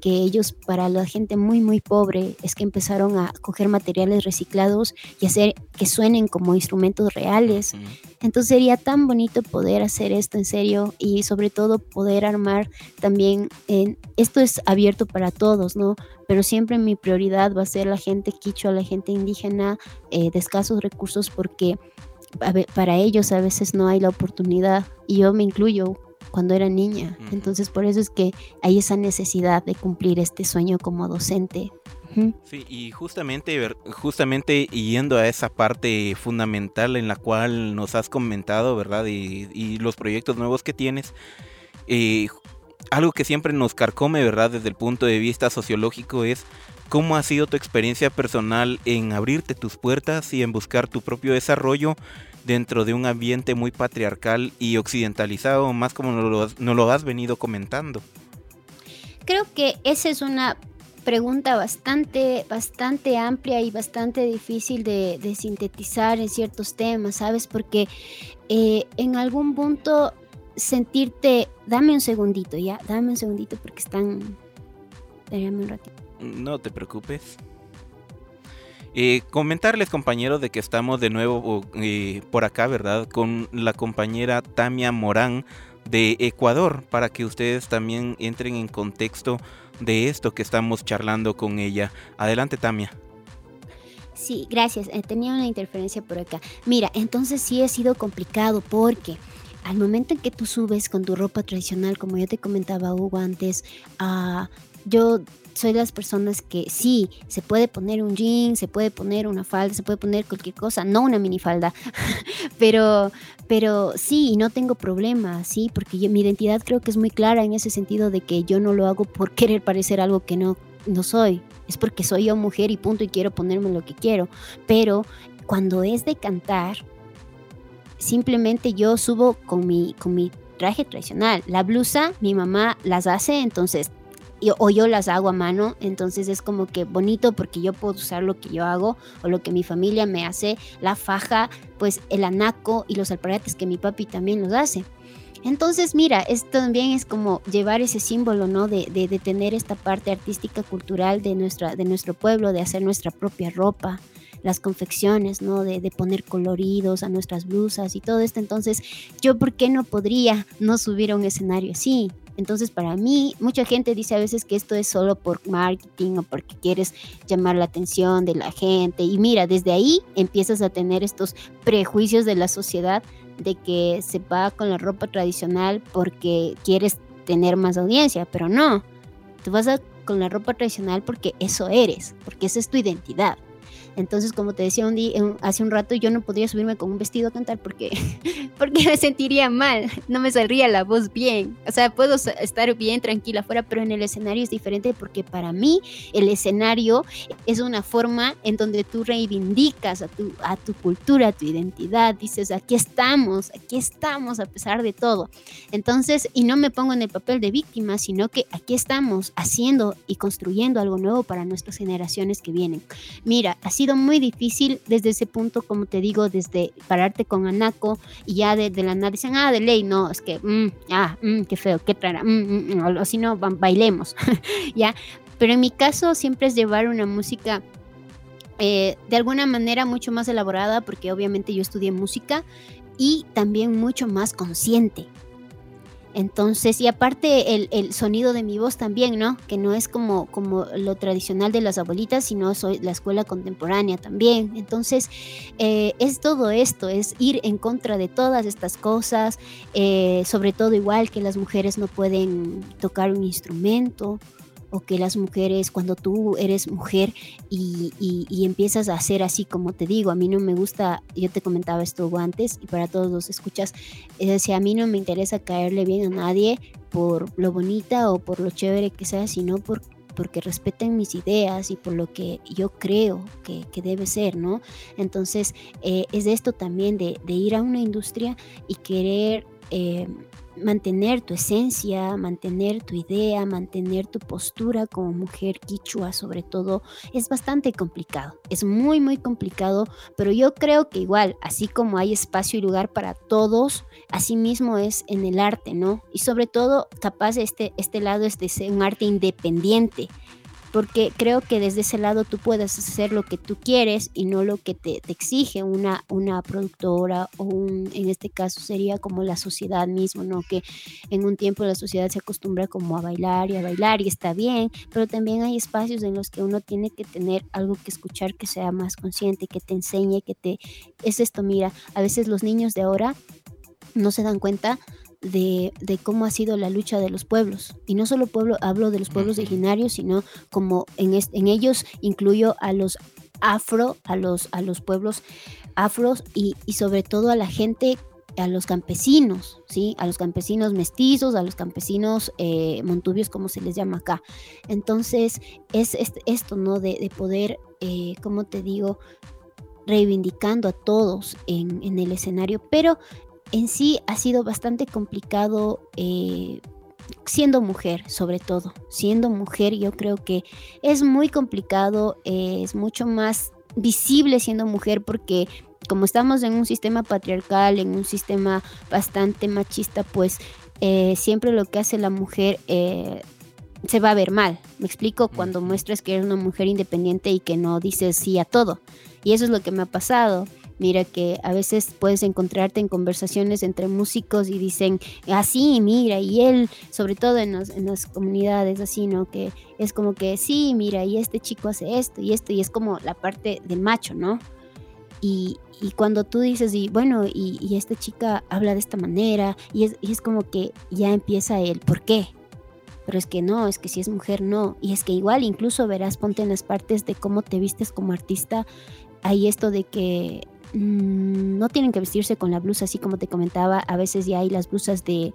que ellos para la gente muy muy pobre es que empezaron a coger materiales reciclados y hacer que suenen como instrumentos reales. Entonces sería tan bonito poder hacer esto en serio y sobre todo poder armar también, en, esto es abierto para todos, ¿no? Pero siempre mi prioridad va a ser la gente quichua, la gente indígena eh, de escasos recursos porque para ellos a veces no hay la oportunidad y yo me incluyo cuando era niña. Entonces por eso es que hay esa necesidad de cumplir este sueño como docente. Sí, y justamente, justamente yendo a esa parte fundamental en la cual nos has comentado, ¿verdad? Y, los proyectos nuevos que tienes, eh, algo que siempre nos carcome, ¿verdad? Desde el punto de vista sociológico es cómo ha sido tu experiencia personal en abrirte tus puertas y en buscar tu propio desarrollo dentro de un ambiente muy patriarcal y occidentalizado, más como nos lo, lo has venido comentando. Creo que esa es una pregunta bastante, bastante amplia y bastante difícil de, sintetizar en ciertos temas, ¿sabes? Porque eh, en algún punto sentirte, dame un segundito, ya, dame un segundito porque están, espérame un ratito. No te preocupes. Eh, comentarles, compañeros, de que estamos de nuevo eh, por acá, ¿verdad? Con la compañera Tamia Morán de Ecuador, para que ustedes también entren en contexto de esto que estamos charlando con ella. Adelante, Tamia. Sí, gracias. Eh, tenía una interferencia por acá. Mira, entonces sí ha sido complicado porque al momento en que tú subes con tu ropa tradicional, como yo te comentaba Hugo antes, uh, yo soy de las personas que sí, se puede poner un jean, se puede poner una falda, se puede poner cualquier cosa, no una minifalda, pero, pero sí, no tengo problema, sí, porque mi identidad creo que es muy clara en ese sentido de que yo no lo hago por querer parecer algo que no, no soy, es porque soy yo mujer y punto y quiero ponerme lo que quiero, pero cuando es de cantar, simplemente yo subo con mi, con mi traje tradicional. La blusa, mi mamá las hace, entonces o yo las hago a mano, entonces es como que bonito porque yo puedo usar lo que yo hago o lo que mi familia me hace, la faja, pues el anaco y los aparatos que mi papi también los hace. Entonces, mira, esto también es como llevar ese símbolo, ¿no? De, de, tener esta parte artística, cultural de, nuestra, de nuestro pueblo, de hacer nuestra propia ropa, las confecciones, ¿no? De, de, poner coloridos a nuestras blusas y todo esto. Entonces, yo, ¿por qué no podría no subir a un escenario así? Entonces, para mí, mucha gente dice a veces que esto es solo por marketing o porque quieres llamar la atención de la gente. Y mira, desde ahí empiezas a tener estos prejuicios de la sociedad de que se va con la ropa tradicional porque quieres tener más audiencia, pero no. Tú vas con la ropa tradicional porque eso eres, porque esa es tu identidad. Entonces, como te decía un día, hace un rato, yo no podría subirme con un vestido a cantar porque, porque me sentiría mal, no me saldría la voz bien. O sea, puedo estar bien tranquila afuera, pero en el escenario es diferente porque para mí el escenario es una forma en donde tú reivindicas a tu, a tu cultura, a tu identidad, dices, aquí estamos, aquí estamos a pesar de todo. Entonces, y no me pongo en el papel de víctima, sino que aquí estamos haciendo y construyendo algo nuevo para nuestras generaciones que vienen. Mira, así muy difícil desde ese punto, como te digo, desde pararte con Anaco y ya de, la nada dicen, ah, de ley, no, es que, mm, ah, mm, qué feo, qué rara, mm, o si no, bailemos, ya. Pero en mi caso siempre es llevar una música eh, de alguna manera mucho más elaborada, porque obviamente yo estudié música y también mucho más consciente. Entonces, y aparte el, sonido de mi voz también, ¿no? Que no es como, como lo tradicional de las abuelitas, sino soy la escuela contemporánea también. Entonces, eh, es todo esto, es ir en contra de todas estas cosas, eh, sobre todo igual que las mujeres no pueden tocar un instrumento, o que las mujeres, cuando tú eres mujer y, y, empiezas a hacer así como te digo, a mí no me gusta, yo te comentaba esto antes y para todos los escuchas, es decir, a mí no me interesa caerle bien a nadie por lo bonita o por lo chévere que sea, sino por, porque respeten mis ideas y por lo que yo creo que, que debe ser, ¿no? Entonces, eh, es esto también de, de, ir a una industria y querer... Eh, mantener tu esencia, mantener tu idea, mantener tu postura como mujer quichua sobre todo, es bastante complicado. Es muy, muy complicado, pero yo creo que igual, así como hay espacio y lugar para todos, así mismo es en el arte, ¿no? Y sobre todo, capaz este, este lado es de ser un arte independiente porque creo que desde ese lado tú puedes hacer lo que tú quieres y no lo que te, exige una, una productora o un, en este caso sería como la sociedad mismo, ¿no? Que en un tiempo la sociedad se acostumbra como a bailar y a bailar y está bien, pero también hay espacios en los que uno tiene que tener algo que escuchar que sea más consciente, que te enseñe, que te... Es esto, mira, a veces los niños de ahora no se dan cuenta de, cómo ha sido la lucha de los pueblos. Y no solo pueblo, hablo de los pueblos originarios, sino como en, en ellos incluyo a los afro, a los, a los pueblos afros y, sobre todo a la gente a los campesinos, ¿sí? A los campesinos mestizos, a los campesinos eh, montubios, como se les llama acá. Entonces, es, esto, ¿no? De, poder, eh, como te digo, reivindicando a todos en, en, el escenario, pero en sí ha sido bastante complicado eh, siendo mujer, sobre todo. Siendo mujer yo creo que es muy complicado, es mucho más visible siendo mujer porque como estamos en un sistema patriarcal, en un sistema bastante machista, pues eh, siempre lo que hace la mujer eh, se va a ver mal. Me explico cuando muestras que eres una mujer independiente y que no dices sí a todo. Y eso es lo que me ha pasado. Mira que a veces puedes encontrarte en conversaciones entre músicos y dicen, así, ah, mira, y él, sobre todo en, las comunidades así, ¿no? Que es como que, sí, mira, y este chico hace esto y esto, y es como la parte del macho, ¿no? Y, cuando tú dices, y bueno, y, esta chica habla de esta manera, y es, y es como que ya empieza el por qué, pero es que no, es que si es mujer no, y es que igual incluso verás, ponte en las partes de cómo te vistes como artista, hay esto de que Mm, no tienen que vestirse con la blusa así como te comentaba, a veces ya hay las blusas de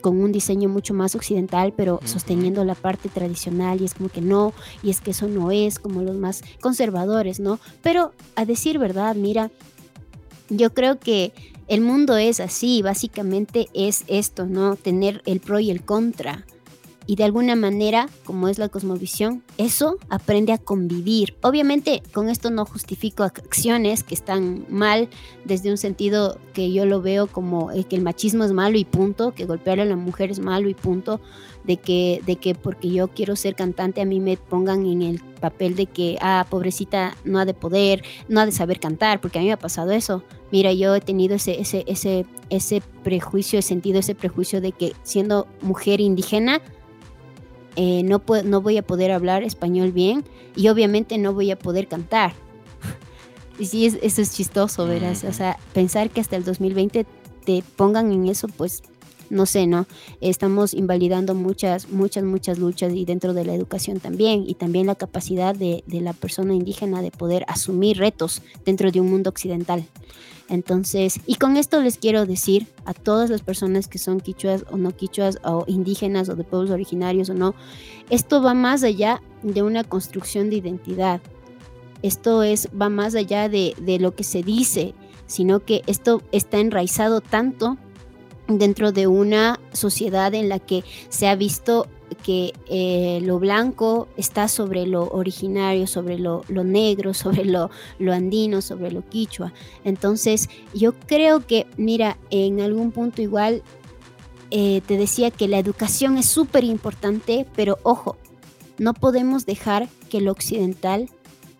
con un diseño mucho más occidental, pero sosteniendo la parte tradicional y es como que no, y es que eso no es como los más conservadores, ¿no? Pero a decir verdad, mira, yo creo que el mundo es así, básicamente es esto, ¿no? Tener el pro y el contra y de alguna manera, como es la cosmovisión, eso aprende a convivir. Obviamente con esto no justifico acciones que están mal desde un sentido que yo lo veo como eh, que el machismo es malo y punto, que golpear a la mujer es malo y punto, de que, de que porque yo quiero ser cantante a mí me pongan en el papel de que, ah, pobrecita, no ha de poder, no ha de saber cantar, porque a mí me ha pasado eso. Mira, yo he tenido ese, ese, ese, ese prejuicio, he sentido ese prejuicio de que siendo mujer indígena, eh, no, no voy a poder hablar español bien y obviamente no voy a poder cantar. y sí, eso es chistoso, verás. O sea, pensar que hasta el 2020 te pongan en eso, pues no sé, ¿no? Estamos invalidando muchas, muchas, muchas luchas y dentro de la educación también, y también la capacidad de, de la persona indígena de poder asumir retos dentro de un mundo occidental. Entonces, y con esto les quiero decir a todas las personas que son quichuas o no quichuas o indígenas o de pueblos originarios o no, esto va más allá de una construcción de identidad. Esto es, va más allá de, de lo que se dice, sino que esto está enraizado tanto dentro de una sociedad en la que se ha visto que eh, lo blanco está sobre lo originario, sobre lo, negro, sobre lo, andino, sobre lo quichua. Entonces, yo creo que, mira, en algún punto igual eh, te decía que la educación es súper importante, pero ojo, no podemos dejar que lo occidental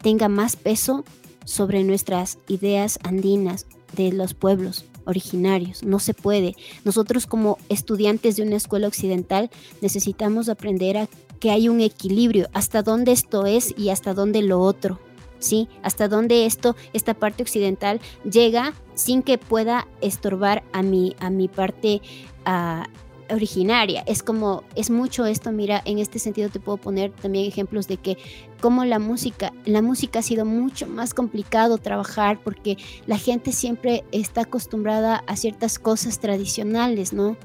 tenga más peso sobre nuestras ideas andinas de los pueblos originarios. No se puede. Nosotros como estudiantes de una escuela occidental necesitamos aprender a que hay un equilibrio, hasta dónde esto es y hasta dónde lo otro. ¿Sí? Hasta dónde esto, esta parte occidental llega sin que pueda estorbar a mi, a mi parte a originaria. Es como, es mucho esto, mira, en este sentido te puedo poner también ejemplos de que como la música, la música ha sido mucho más complicado trabajar porque la gente siempre está acostumbrada a ciertas cosas tradicionales, ¿no?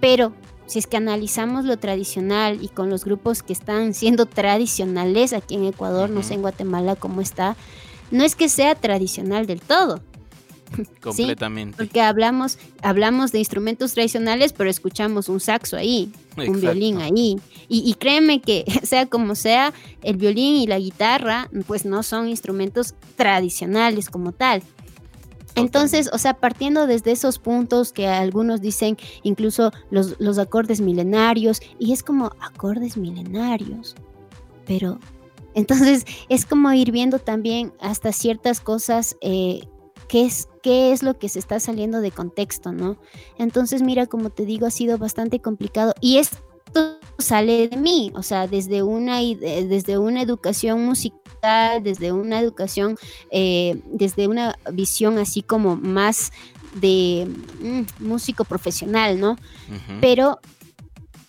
Pero si es que analizamos lo tradicional y con los grupos que están siendo tradicionales aquí en Ecuador, no sé en Guatemala cómo está, no es que sea tradicional del todo, Completamente. Porque hablamos, hablamos de instrumentos tradicionales, pero escuchamos un saxo ahí, un violín ahí. Y, y, créeme que, sea como sea, el violín y la guitarra, pues no son instrumentos tradicionales como tal. Entonces, o sea, partiendo desde esos puntos que algunos dicen incluso los, los acordes milenarios, y es como acordes milenarios, pero entonces es como ir viendo también hasta ciertas cosas, eh, qué, es, qué es lo que se está saliendo de contexto, ¿no? Entonces, mira, como te digo, ha sido bastante complicado y esto sale de mí, o sea, desde una, desde una educación musical, desde una educación, eh, desde una visión así como más de mm, músico profesional, ¿no? Pero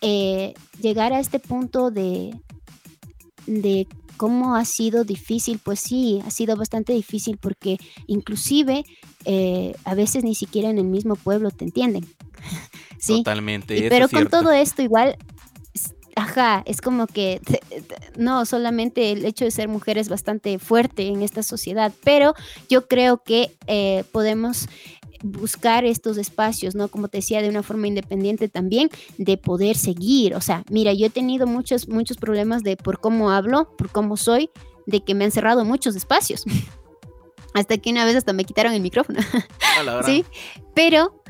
eh, llegar a este punto de, de cómo ha sido difícil, pues sí, ha sido bastante difícil porque inclusive eh, a veces ni siquiera en el mismo pueblo te entienden. sí. Totalmente. pero con todo esto igual, ajá, es como que no, solamente el hecho de ser mujer es bastante fuerte en esta sociedad, pero yo creo que eh, podemos buscar estos espacios, ¿no? Como te decía, de una forma independiente también, de poder seguir. O sea, mira, yo he tenido muchos, muchos problemas de por cómo hablo, por cómo soy, de que me han cerrado muchos espacios. hasta que una vez hasta me quitaron el micrófono. sí, pero,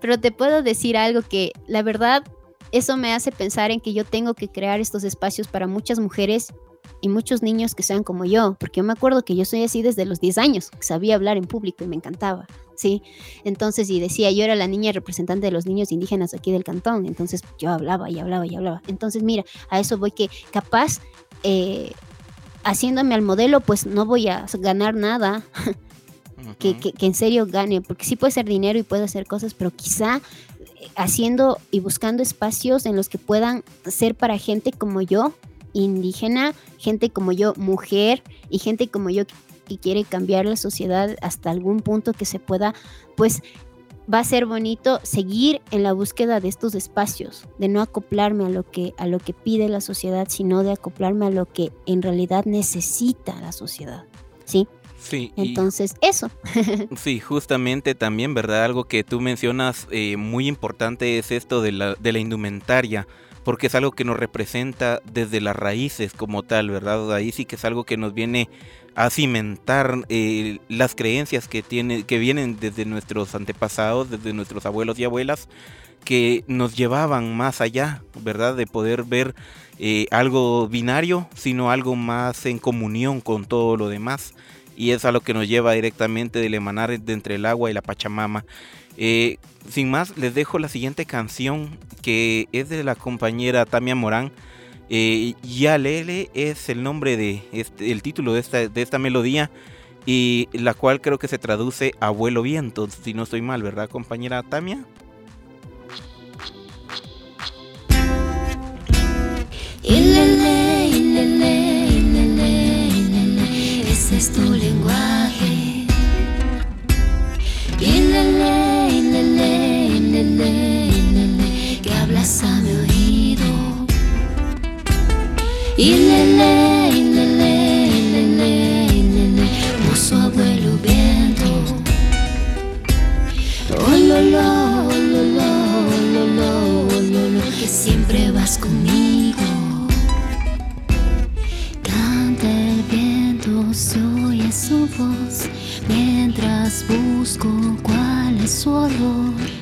pero te puedo decir algo que la verdad, eso me hace pensar en que yo tengo que crear estos espacios para muchas mujeres y muchos niños que sean como yo, porque yo me acuerdo que yo soy así desde los 10 años, que sabía hablar en público y me encantaba, ¿sí? Entonces, y decía, yo era la niña representante de los niños indígenas aquí del cantón, entonces yo hablaba y hablaba y hablaba. Entonces, mira, a eso voy que capaz, eh, haciéndome al modelo, pues no voy a ganar nada. que, que, que en serio gane, porque sí puede ser dinero y puede hacer cosas, pero quizá eh, haciendo y buscando espacios en los que puedan ser para gente como yo, indígena, gente como yo, mujer y gente como yo que quiere cambiar la sociedad hasta algún punto que se pueda, pues va a ser bonito seguir en la búsqueda de estos espacios, de no acoplarme a lo que a lo que pide la sociedad, sino de acoplarme a lo que en realidad necesita la sociedad. ¿Sí? Sí. Entonces, eso. sí, justamente también, ¿verdad? Algo que tú mencionas eh, muy importante es esto de la, de la indumentaria porque es algo que nos representa desde las raíces como tal, ¿verdad? Ahí sí que es algo que nos viene a cimentar eh, las creencias que, tiene, que vienen desde nuestros antepasados, desde nuestros abuelos y abuelas, que nos llevaban más allá, ¿verdad? De poder ver eh, algo binario, sino algo más en comunión con todo lo demás. Y es a lo que nos lleva directamente del emanar de entre el agua y la Pachamama. Eh, sin más, les dejo la siguiente canción que es de la compañera Tamia Morán. Eh, Yalele es el nombre de este, el título de esta, de esta melodía y la cual creo que se traduce Abuelo Viento, si no estoy mal, ¿verdad, compañera Tamia? ese es tu lenguaje que hablas a mi oído. Y lele, y lele, y lele, y lele, como su abuelo viento. Oh, lo, lo, oh, lo, lo, oh, lo, lo, oh, lo, lo, que siempre vas conmigo. Canta el viento, se oye su voz mientras busco cuál es su olor.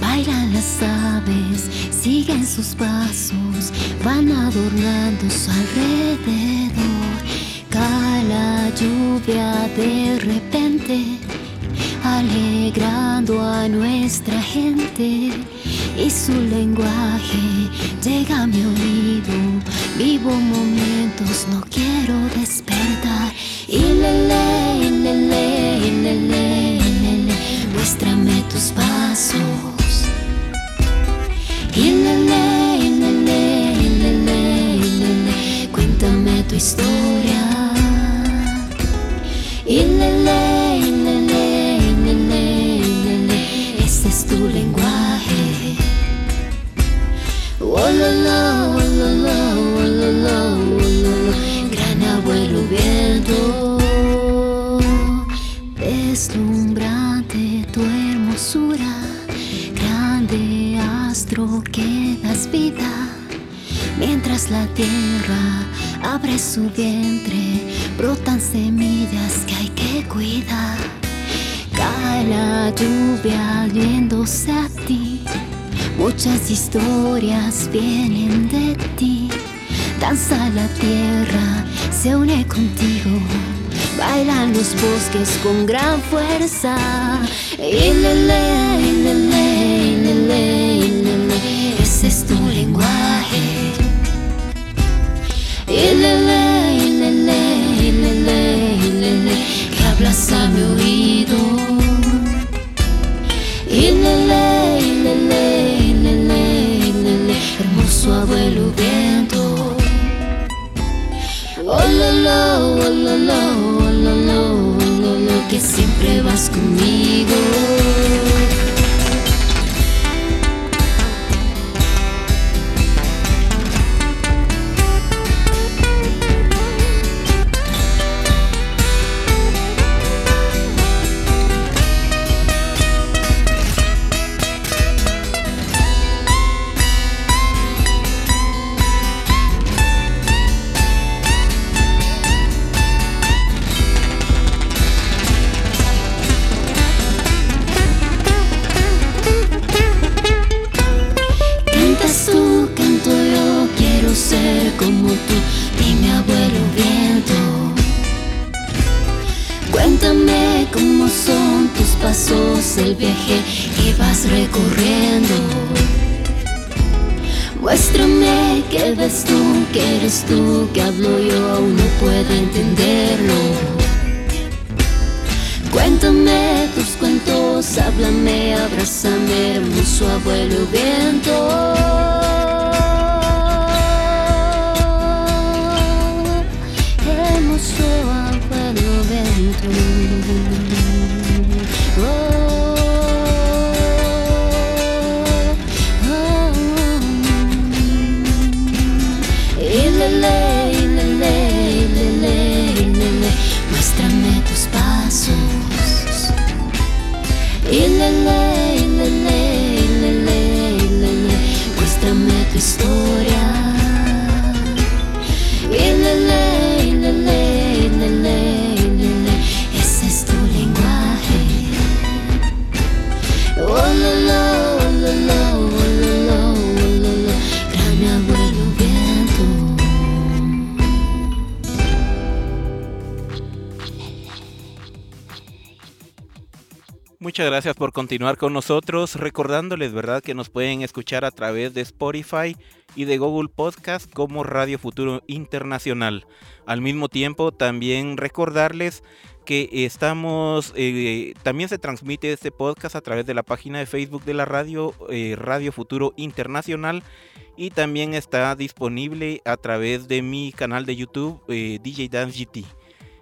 Bailan las aves, siguen sus pasos, van adornando su alrededor. Cae la lluvia de repente, alegrando a nuestra gente. Y su lenguaje llega a mi oído. Vivo momentos, no quiero despertar. Y lele, lele, lele, muéstrame tus pasos. Y lele, y lele, y lele, y lele, cuéntame tu historia. Y lele, y lele, y lele, y lele, ese es tu lenguaje. Oh, lo, lo, oh, gran abuelo viento, Mientras la tierra abre su vientre, brotan semillas que hay que cuidar. Cae la lluvia viéndose a ti. Muchas historias vienen de ti. Danza la tierra, se une contigo. Bailan los bosques con gran fuerza. Ilele, ilele, ilele, ilele. Es tu lenguaje. Ilele, ilele, ilele, ilele. Que hablas a mi oído. Ilele, ilele, ilele, ilele. Hermoso abuelo viento. Oh, lo, lo, oh, lo, lo, oh, lo, lo, oh, lo, lo, que siempre vas conmigo. Tú, que hablo yo, aún no puedo entenderlo. Cuéntame tus cuentos, háblame, abrázame, hermoso abuelo viento. Gracias por continuar con nosotros, recordándoles, ¿verdad?, que nos pueden escuchar a través de Spotify y de Google Podcast como Radio Futuro Internacional. Al mismo tiempo, también recordarles que estamos, eh, también se transmite este podcast a través de la página de Facebook de la radio, eh, Radio Futuro Internacional, y también está disponible a través de mi canal de YouTube, eh, DJ Dance GT.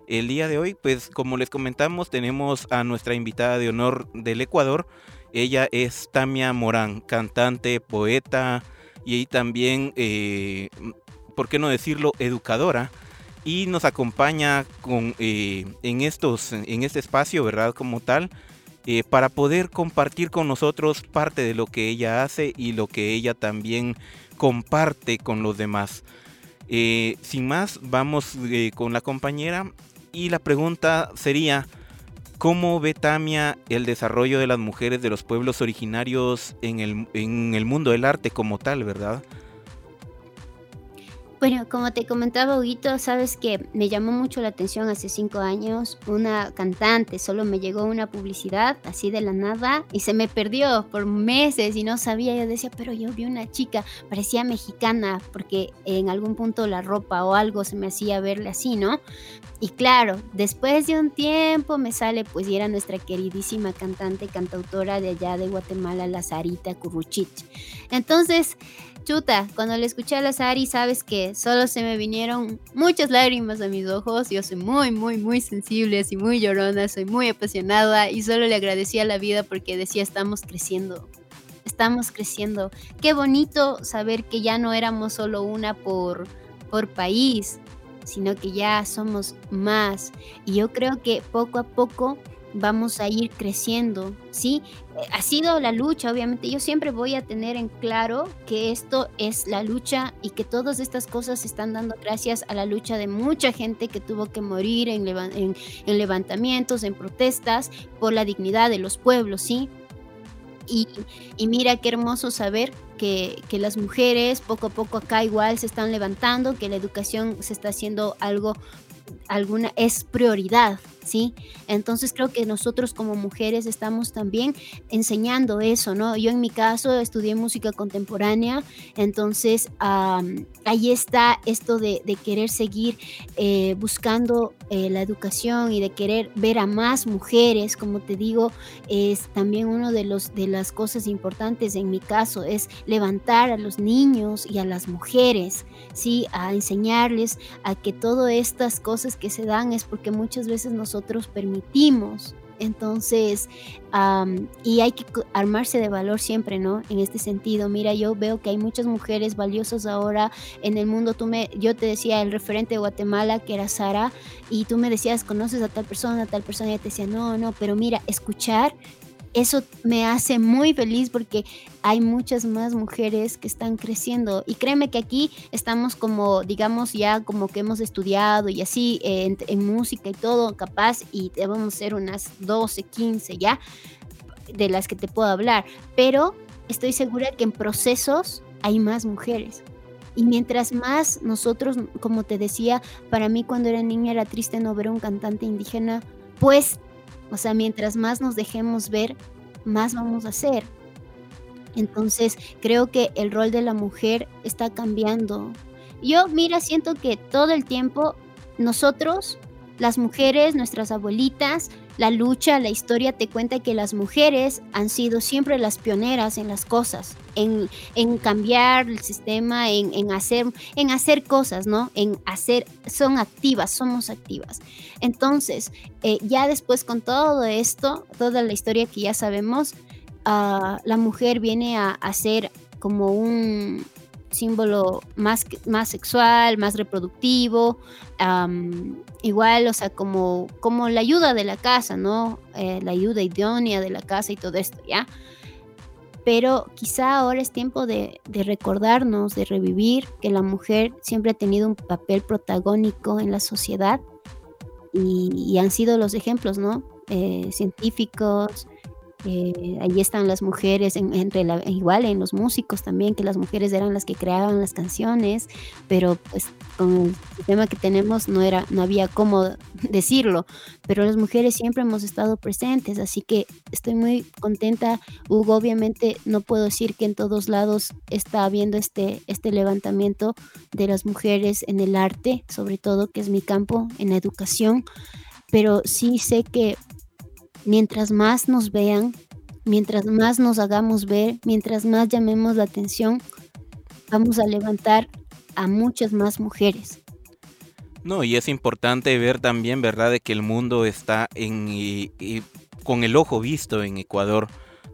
El día de hoy, pues como les comentamos, tenemos a nuestra invitada de honor del Ecuador. Ella es Tamia Morán, cantante, poeta y también, eh, ¿por qué no decirlo?, educadora. Y nos acompaña con, eh, en, estos, en este espacio, ¿verdad? Como tal, eh, para poder compartir con nosotros parte de lo que ella hace y lo que ella también comparte con los demás. Sin más, vamos con la compañera y la pregunta sería, ¿cómo ve Tamia el desarrollo de las mujeres de los pueblos originarios en el, en el mundo del arte como tal, verdad? Bueno, como te comentaba, Huguito, sabes que me llamó mucho la atención hace cinco años una cantante, solo me llegó una publicidad así de la nada y se me perdió por meses y no sabía, yo decía, pero yo vi una chica, parecía mexicana, porque en algún punto la ropa o algo se me hacía verle así, ¿no? Y claro, después de un tiempo me sale, pues, y era nuestra queridísima cantante, cantautora de allá de Guatemala, la Sarita Curruchich. Entonces, chuta, cuando le escuché a la Sari, sabes que solo se me vinieron muchas lágrimas a mis ojos. Yo soy muy, muy, muy sensible, así muy llorona, soy muy apasionada y solo le agradecí a la vida porque decía, estamos creciendo. Estamos creciendo. Qué bonito saber que ya no éramos solo una por, por país, sino que ya somos más. Y yo creo que poco a poco vamos a ir creciendo, ¿sí? Ha sido la lucha, obviamente. Yo siempre voy a tener en claro que esto es la lucha y que todas estas cosas se están dando gracias a la lucha de mucha gente que tuvo que morir en, en, en levantamientos, en protestas por la dignidad de los pueblos, ¿sí? Y, y, mira qué hermoso saber que, que, las mujeres poco a poco acá igual se están levantando, que la educación se está haciendo algo, alguna, es prioridad, ¿sí? Entonces creo que nosotros como mujeres estamos también enseñando eso, ¿no? Yo en mi caso estudié música contemporánea, entonces ahí está esto de, querer seguir eh, buscando eh, la educación y de querer ver a más mujeres, como te digo, es también uno de, los, de las cosas importantes en mi caso, es levantar a los niños y a las mujeres, ¿sí? A enseñarles a que todas estas cosas que se dan es porque muchas veces nosotros nosotros permitimos. Entonces, y hay que armarse de valor siempre, ¿no? En este sentido, mira, yo veo que hay muchas mujeres valiosas ahora en el mundo. Tú me, yo te decía el referente de Guatemala, que era Sara, y tú me decías, conoces a tal persona, tal persona, y te decía, no, no, pero mira, escuchar eso me hace muy feliz porque hay muchas más mujeres que están creciendo y créeme que aquí estamos como, digamos, ya como que hemos estudiado y así en, música y todo, capaz, y debemos ser unas 12, 15 ya, de las que te puedo hablar, pero estoy segura que en procesos hay más mujeres. Y mientras más nosotros, como te decía, para mí cuando era niña era triste no ver un cantante indígena, pues o sea, mientras más nos dejemos ver, más vamos a hacer. Entonces, creo que el rol de la mujer está cambiando. Yo, mira, siento que todo el tiempo nosotros, las mujeres, nuestras abuelitas, la lucha, la historia te cuenta que las mujeres han sido siempre las pioneras en las cosas, en, cambiar el sistema, en, hacer, en hacer cosas, ¿no? En hacer, son activas, somos activas. Entonces, eh, ya después con todo esto, toda la historia que ya sabemos, ah, la mujer viene a, a ser como un, símbolo más, más sexual, más reproductivo, igual, o sea, como, como la ayuda de la casa, ¿no? Eh, la ayuda idónea de la casa y todo esto, ¿ya? Pero quizá ahora es tiempo de, recordarnos, de revivir que la mujer siempre ha tenido un papel protagónico en la sociedad y, han sido los ejemplos, ¿no? Eh, científicos, eh, ahí están las mujeres, en, entre igual en los músicos también, que las mujeres eran las que creaban las canciones, pero pues con el sistema que tenemos no, era, no había cómo decirlo, pero las mujeres siempre hemos estado presentes, así que estoy muy contenta. Hugo, obviamente no puedo decir que en todos lados está habiendo este, este levantamiento de las mujeres en el arte, sobre todo que es mi campo, en la educación, pero sí sé que mientras más nos vean, mientras más nos hagamos ver, mientras más llamemos la atención, vamos a levantar a muchas más mujeres. No, y es importante ver también, ¿verdad?, de que el mundo está con el ojo visto en Ecuador,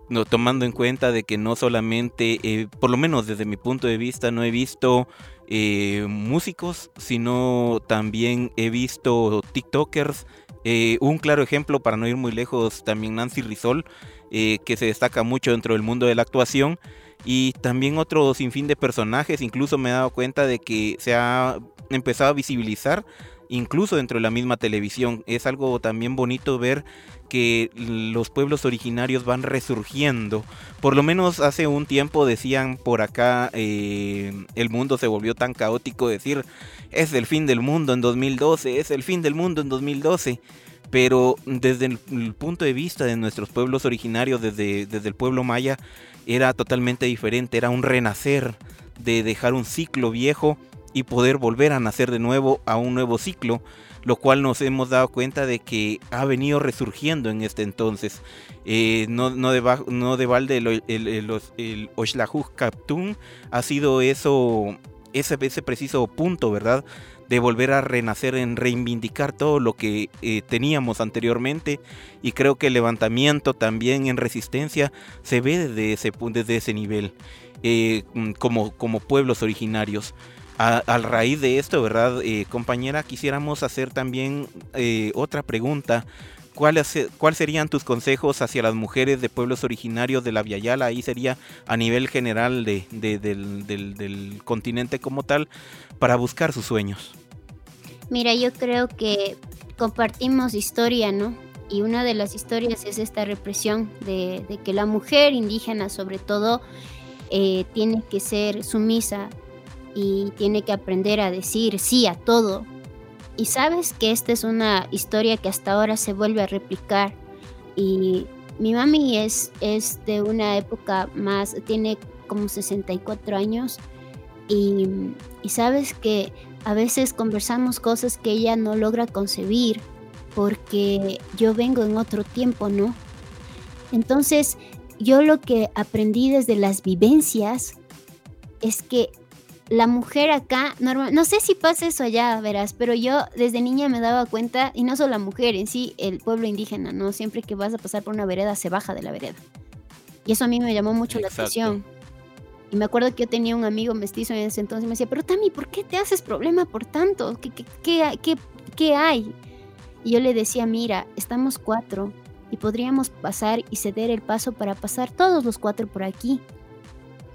no, tomando en cuenta de que no solamente, eh, por lo menos desde mi punto de vista, no he visto eh, músicos, sino también he visto TikTokers, eh, un claro ejemplo, para no ir muy lejos, también Nancy Rizol, eh, que se destaca mucho dentro del mundo de la actuación. Y también otro sinfín de personajes, incluso me he dado cuenta de que se ha empezado a visibilizar incluso dentro de la misma televisión. Es algo también bonito ver que los pueblos originarios van resurgiendo. Por lo menos hace un tiempo decían por acá, eh, el mundo se volvió tan caótico, decir, es el fin del mundo en 2012, es el fin del mundo en 2012. Pero desde el, punto de vista de nuestros pueblos originarios, desde, desde el pueblo maya, era totalmente diferente, era un renacer de dejar un ciclo viejo y poder volver a nacer de nuevo a un nuevo ciclo, lo cual nos hemos dado cuenta de que ha venido resurgiendo en este entonces. Eh, no, no, de, no de balde el, el, el, Kaptun ha sido eso, ese, ese preciso punto, ¿verdad? de volver a renacer, en reivindicar todo lo que eh, teníamos anteriormente. Y creo que el levantamiento también en resistencia se ve desde ese, desde ese nivel, eh, como, como pueblos originarios a, raíz de esto, ¿verdad, eh, compañera? Quisiéramos hacer también eh, otra pregunta. ¿cuáles cuál serían tus consejos hacia las mujeres de pueblos originarios de la Viayala? Ahí sería a nivel general de, del, continente como tal, para buscar sus sueños. Mira, yo creo que compartimos historia, ¿no? Y una de las historias es esta represión de, que la mujer indígena, sobre todo, eh, tiene que ser sumisa y tiene que aprender a decir sí a todo. Y sabes que esta es una historia que hasta ahora se vuelve a replicar. Y mi mami es, es de una época más, tiene como 64 años. Y, y sabes que a veces conversamos cosas que ella no logra concebir porque yo vengo en otro tiempo, ¿no? Entonces, yo lo que aprendí desde las vivencias es que la mujer acá, normal, no sé si pasa eso allá, verás, pero yo desde niña me daba cuenta, y no solo la mujer en sí, el pueblo indígena, ¿no? Siempre que vas a pasar por una vereda, se baja de la vereda. Y eso a mí me llamó mucho la atención. Y me acuerdo que yo tenía un amigo mestizo en ese entonces y me decía, pero Tami, ¿por qué te haces problema por tanto? ¿Qué, qué, qué, qué hay? Y yo le decía, mira, estamos cuatro y podríamos pasar y ceder el paso para pasar todos los cuatro por aquí.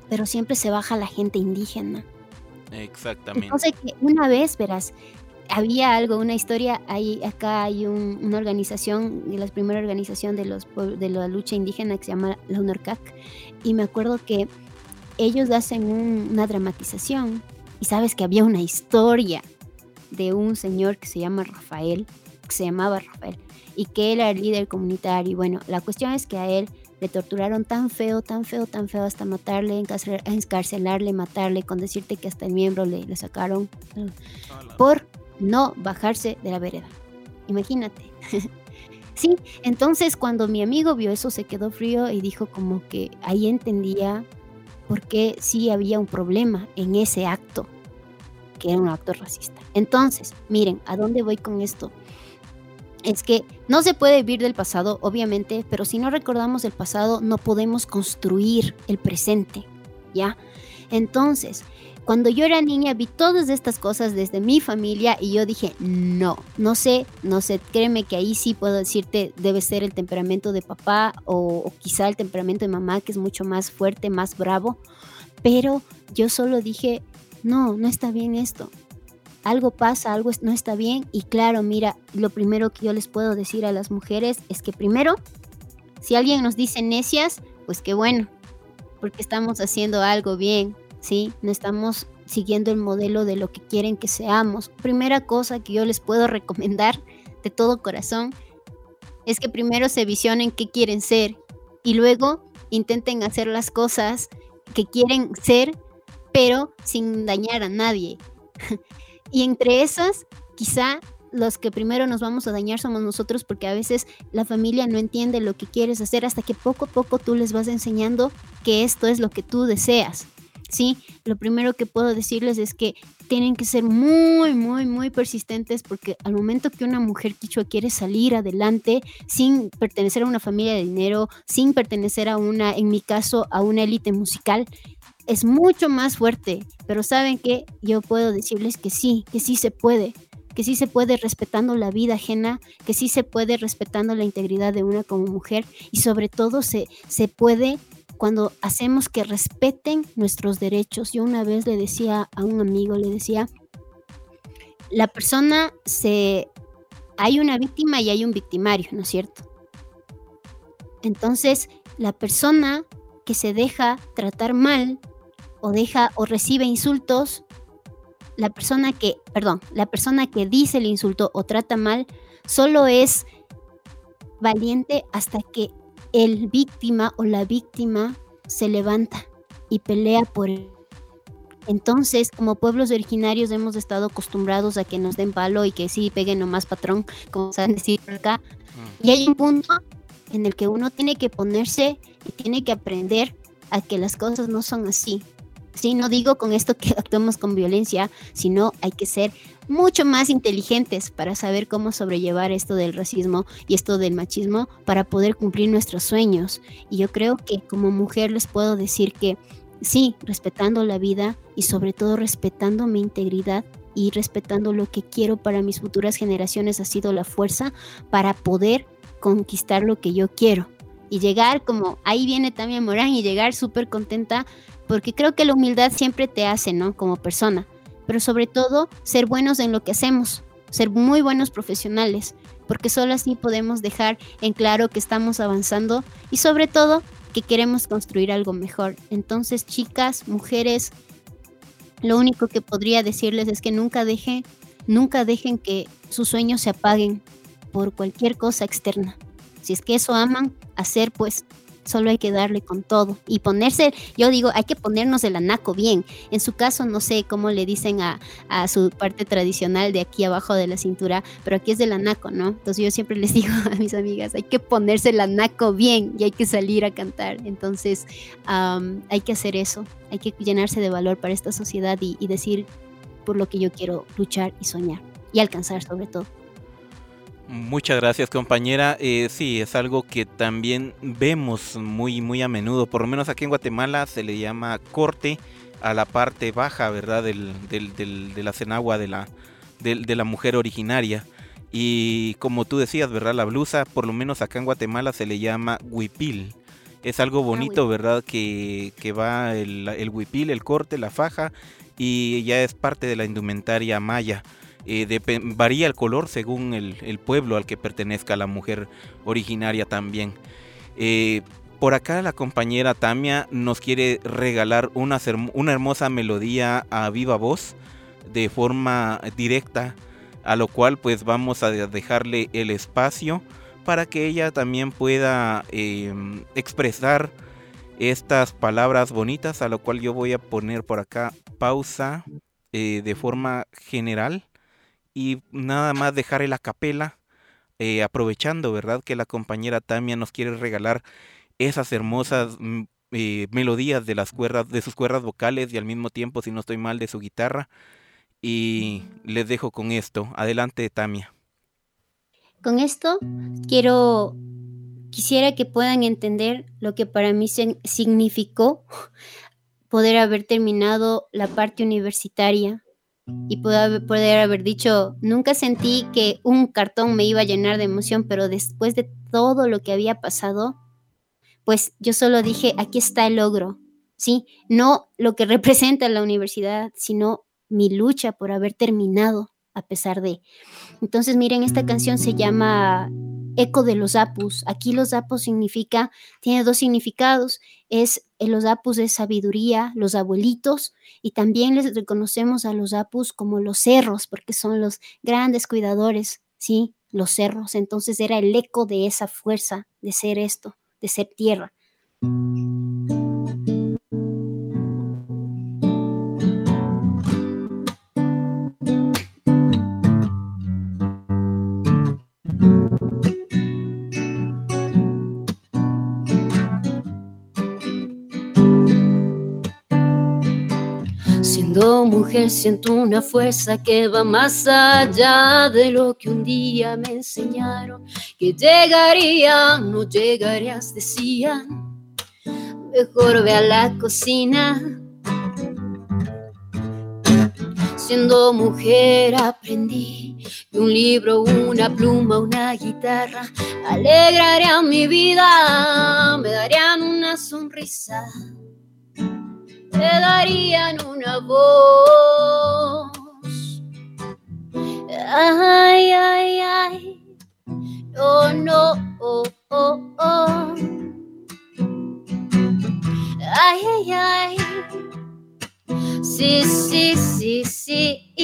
Pero siempre se baja la gente indígena. Exactamente. Entonces, una vez, verás, había algo, una historia, hay, acá hay una organización, la primera organización de, los, de la lucha indígena que se llama la UNORCAC, y me acuerdo que ellos hacen una dramatización y sabes que había una historia de un señor que se llama Rafael, que se llamaba Rafael, y que él era el líder comunitario. Y bueno, la cuestión es que a él le torturaron tan feo, tan feo, tan feo, hasta matarle, encarcelarle, matarle, con decirte que hasta el miembro le, le sacaron por no bajarse de la vereda. Imagínate. sí, entonces cuando mi amigo vio eso se quedó frío y dijo como que ahí entendía porque sí había un problema en ese acto, que era un acto racista. Entonces, miren, ¿a dónde voy con esto? Es que no se puede vivir del pasado, obviamente, pero si no recordamos el pasado, no podemos construir el presente, ¿ya? Entonces, cuando yo era niña vi todas estas cosas desde mi familia y yo dije, no, no sé, no sé, créeme que ahí sí puedo decirte, debe ser el temperamento de papá o, quizá el temperamento de mamá que es mucho más fuerte, más bravo, pero yo solo dije, no, no está bien esto. Algo pasa, algo no está bien y claro, mira, lo primero que yo les puedo decir a las mujeres es que primero, si alguien nos dice necias, pues qué bueno, porque estamos haciendo algo bien, ¿sí? No estamos siguiendo el modelo de lo que quieren que seamos. Primera cosa que yo les puedo recomendar de todo corazón es que primero se visionen qué quieren ser y luego intenten hacer las cosas que quieren ser, pero sin dañar a nadie. y entre esas, quizá los que primero nos vamos a dañar somos nosotros porque a veces la familia no entiende lo que quieres hacer hasta que poco a poco tú les vas enseñando que esto es lo que tú deseas. ¿sí? Lo primero que puedo decirles es que tienen que ser muy, muy, muy persistentes porque al momento que una mujer quichua quiere salir adelante sin pertenecer a una familia de dinero, sin pertenecer a una, en mi caso, a una élite musical, es mucho más fuerte. Pero saben que yo puedo decirles que sí, que sí se puede que sí se puede respetando la vida ajena, que sí se puede respetando la integridad de una como mujer y sobre todo se, se puede cuando hacemos que respeten nuestros derechos. Yo una vez le decía a un amigo, le decía, la persona se... Hay una víctima y hay un victimario, ¿no es cierto? Entonces, la persona que se deja tratar mal o deja o recibe insultos, la persona que, perdón, la persona que dice el insulto o trata mal, solo es valiente hasta que el víctima o la víctima se levanta y pelea por él. Entonces, como pueblos originarios hemos estado acostumbrados a que nos den palo y que sí peguen nomás patrón, como saben decir acá. Y hay un punto en el que uno tiene que ponerse y tiene que aprender a que las cosas no son así. Sí, no digo con esto que actuemos con violencia, sino hay que ser mucho más inteligentes para saber cómo sobrellevar esto del racismo y esto del machismo para poder cumplir nuestros sueños. Y yo creo que como mujer les puedo decir que sí, respetando la vida y sobre todo respetando mi integridad y respetando lo que quiero para mis futuras generaciones ha sido la fuerza para poder conquistar lo que yo quiero y llegar como ahí viene también Morán y llegar súper contenta porque creo que la humildad siempre te hace, ¿no? Como persona, pero sobre todo ser buenos en lo que hacemos, ser muy buenos profesionales, porque solo así podemos dejar en claro que estamos avanzando y sobre todo que queremos construir algo mejor. Entonces, chicas, mujeres, lo único que podría decirles es que nunca dejen, nunca dejen que sus sueños se apaguen por cualquier cosa externa. Si es que eso aman hacer, pues solo hay que darle con todo y ponerse, yo digo, hay que ponernos el anaco bien. En su caso, no sé cómo le dicen a, su parte tradicional de aquí abajo de la cintura, pero aquí es del anaco, ¿no? Entonces yo siempre les digo a mis amigas, hay que ponerse el anaco bien y hay que salir a cantar. Entonces hay que hacer eso, hay que llenarse de valor para esta sociedad y decir por lo que yo quiero luchar y soñar y alcanzar sobre todo. Muchas gracias compañera. Eh, sí, es algo que también vemos muy, muy a menudo. Por lo menos aquí en Guatemala se le llama corte a la parte baja, ¿verdad? Del, de la cenagua de la, de la mujer originaria. Y como tú decías, ¿verdad? La blusa, por lo menos acá en Guatemala se le llama huipil. Es algo ah, bonito, ¿verdad? Que, que va el, el huipil, el corte, la faja y ya es parte de la indumentaria maya. Eh, varía el color según el, pueblo al que pertenezca la mujer originaria también. Eh, por acá la compañera Tamia nos quiere regalar una, una hermosa melodía a viva voz de forma directa, a lo cual pues vamos a dejarle el espacio para que ella también pueda em, expresar estas palabras bonitas, a lo cual yo voy a poner por acá pausa eh, de forma general y nada más dejar la capela, eh, aprovechando, ¿verdad? Que la compañera Tamia nos quiere regalar esas hermosas mm, eh, melodías de las cuerdas, de sus cuerdas vocales y al mismo tiempo, si no estoy mal, de su guitarra. Y les dejo con esto. Adelante, Tamia. Con esto quiero, quisiera que puedan entender lo que para mí significó poder haber terminado la parte universitaria y poder, haber dicho, nunca sentí que un cartón me iba a llenar de emoción, pero después de todo lo que había pasado, pues yo solo dije, aquí está el logro, ¿sí? No lo que representa la universidad, sino mi lucha por haber terminado a pesar de. Entonces, miren, esta canción se llama Eco de los Apus. Aquí los Apus significa, tiene dos significados. Es los Apus de sabiduría, los abuelitos, y también les reconocemos a los Apus como los cerros, porque son los grandes cuidadores, ¿sí? Los cerros. Entonces era el eco de esa fuerza de ser esto, de ser tierra. Mujer siento una fuerza que va más allá de lo que un día me enseñaron que llegaría, no llegarías, decían. Mejor ve a la cocina. Siendo mujer aprendí que un libro, una pluma, una guitarra alegrarían mi vida, me darían una sonrisa te darían una voz. Ay, ay, ay, no, no, oh, oh, oh. Ay, ay, ay, sí, sí, sí, sí.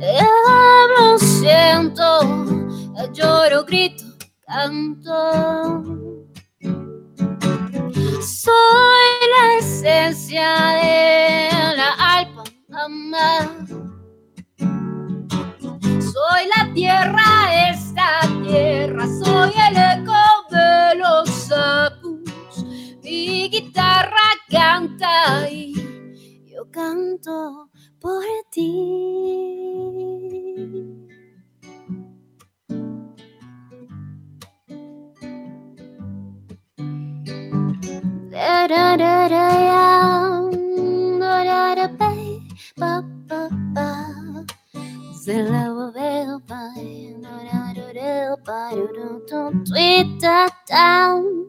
Hablo, siento, lloro, grito, canto soy la esencia de la alma Soy la tierra, esta tierra, soy el eco de los sapos. Mi guitarra canta y yo canto por ti. Twitter down.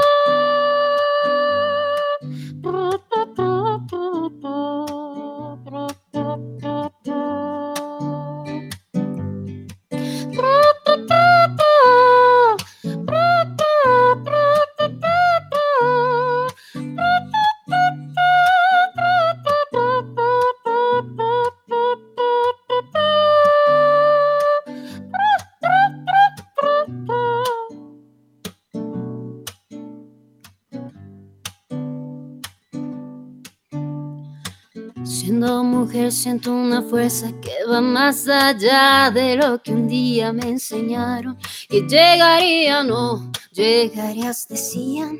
siento una fuerza que va más allá de lo que un día me enseñaron. Que llegaría, no, llegarías, decían.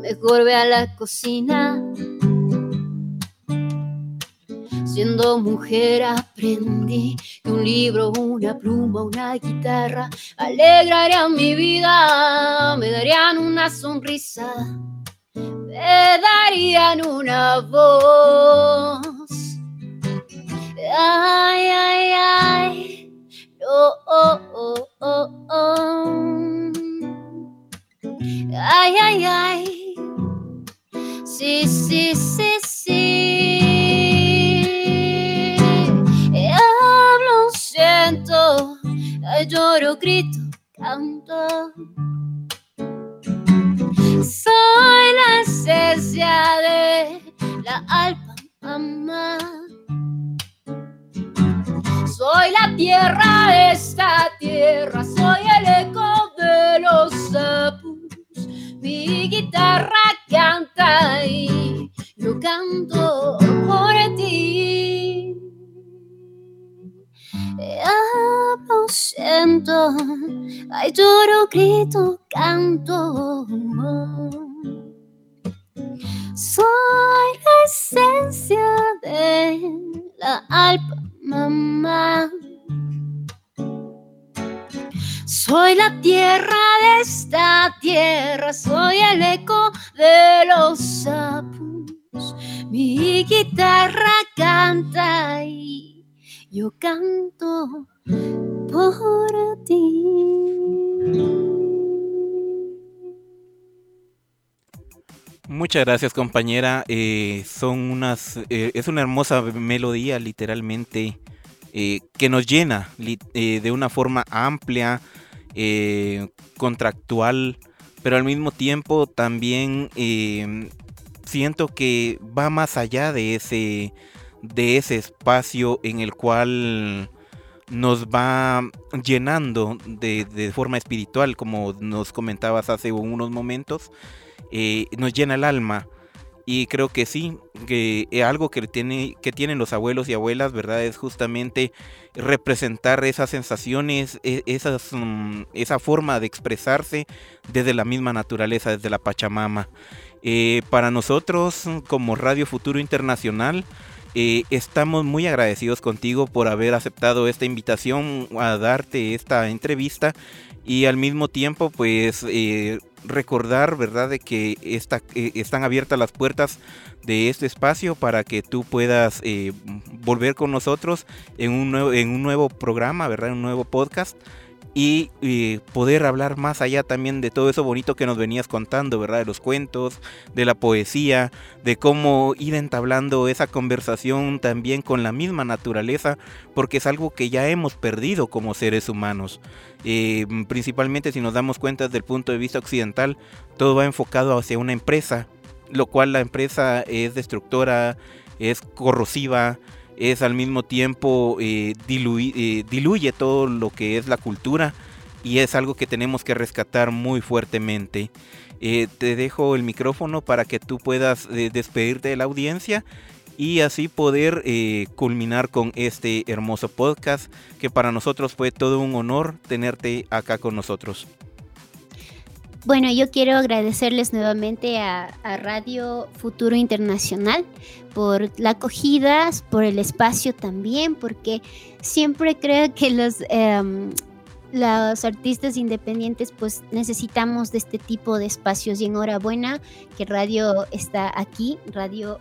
Mejor ve a la cocina. Siendo mujer aprendí que un libro, una pluma, una guitarra alegrarían mi vida, me darían una sonrisa me darían una voz. Ay, ay, ay, oh, oh, oh, oh, oh. Ay, ay, ay, sí, sí, sí, sí. Hablo, siento, lloro, grito, canto. Soy la esencia de la alma mamá. Soy la tierra esta tierra, soy el eco de los sapos. Mi guitarra canta y yo canto por ti. Hablo, siento, ay, lloro, grito, canto. Soy la esencia de la alma mamá. Soy la tierra de esta tierra, soy el eco de los sapos. Mi guitarra canta y yo canto por ti. Muchas gracias compañera. Eh, son unas, eh, es una hermosa melodía literalmente eh, que nos llena de una forma amplia, contractual, pero al mismo tiempo también siento que va más allá de ese, de ese espacio en el cual nos va llenando de, de forma espiritual, como nos comentabas hace unos momentos. Eh, nos llena el alma. Y creo que sí, que algo que, tiene, que tienen los abuelos y abuelas, ¿verdad? Es justamente representar esas sensaciones, e, esas, mm, esa forma de expresarse desde la misma naturaleza, desde la Pachamama. Eh, para nosotros, como Radio Futuro Internacional, eh, estamos muy agradecidos contigo por haber aceptado esta invitación a darte esta entrevista y al mismo tiempo, pues recordar, ¿verdad?, de que eh, están abiertas las puertas de este espacio para que tú puedas eh, volver con nosotros en un, nuevo, en un nuevo programa, ¿verdad?, en un nuevo podcast y poder hablar más allá también de todo eso bonito que nos venías contando, ¿verdad? De los cuentos, de la poesía, de cómo ir entablando esa conversación también con la misma naturaleza, porque es algo que ya hemos perdido como seres humanos. Eh, principalmente si nos damos cuenta desde el punto de vista occidental, todo va enfocado hacia una empresa, lo cual la empresa es destructora, es corrosiva, es al mismo tiempo eh, eh, diluye todo lo que es la cultura y es algo que tenemos que rescatar muy fuertemente. Eh, te dejo el micrófono para que tú puedas despedirte de la audiencia y así poder culminar con este hermoso podcast que para nosotros fue todo un honor tenerte acá con nosotros. Bueno, yo quiero agradecerles nuevamente a, Radio Futuro Internacional por la acogida, por el espacio también, porque siempre creo que los, em, los artistas independientes pues necesitamos de este tipo de espacios. Y enhorabuena que Radio está aquí, Radio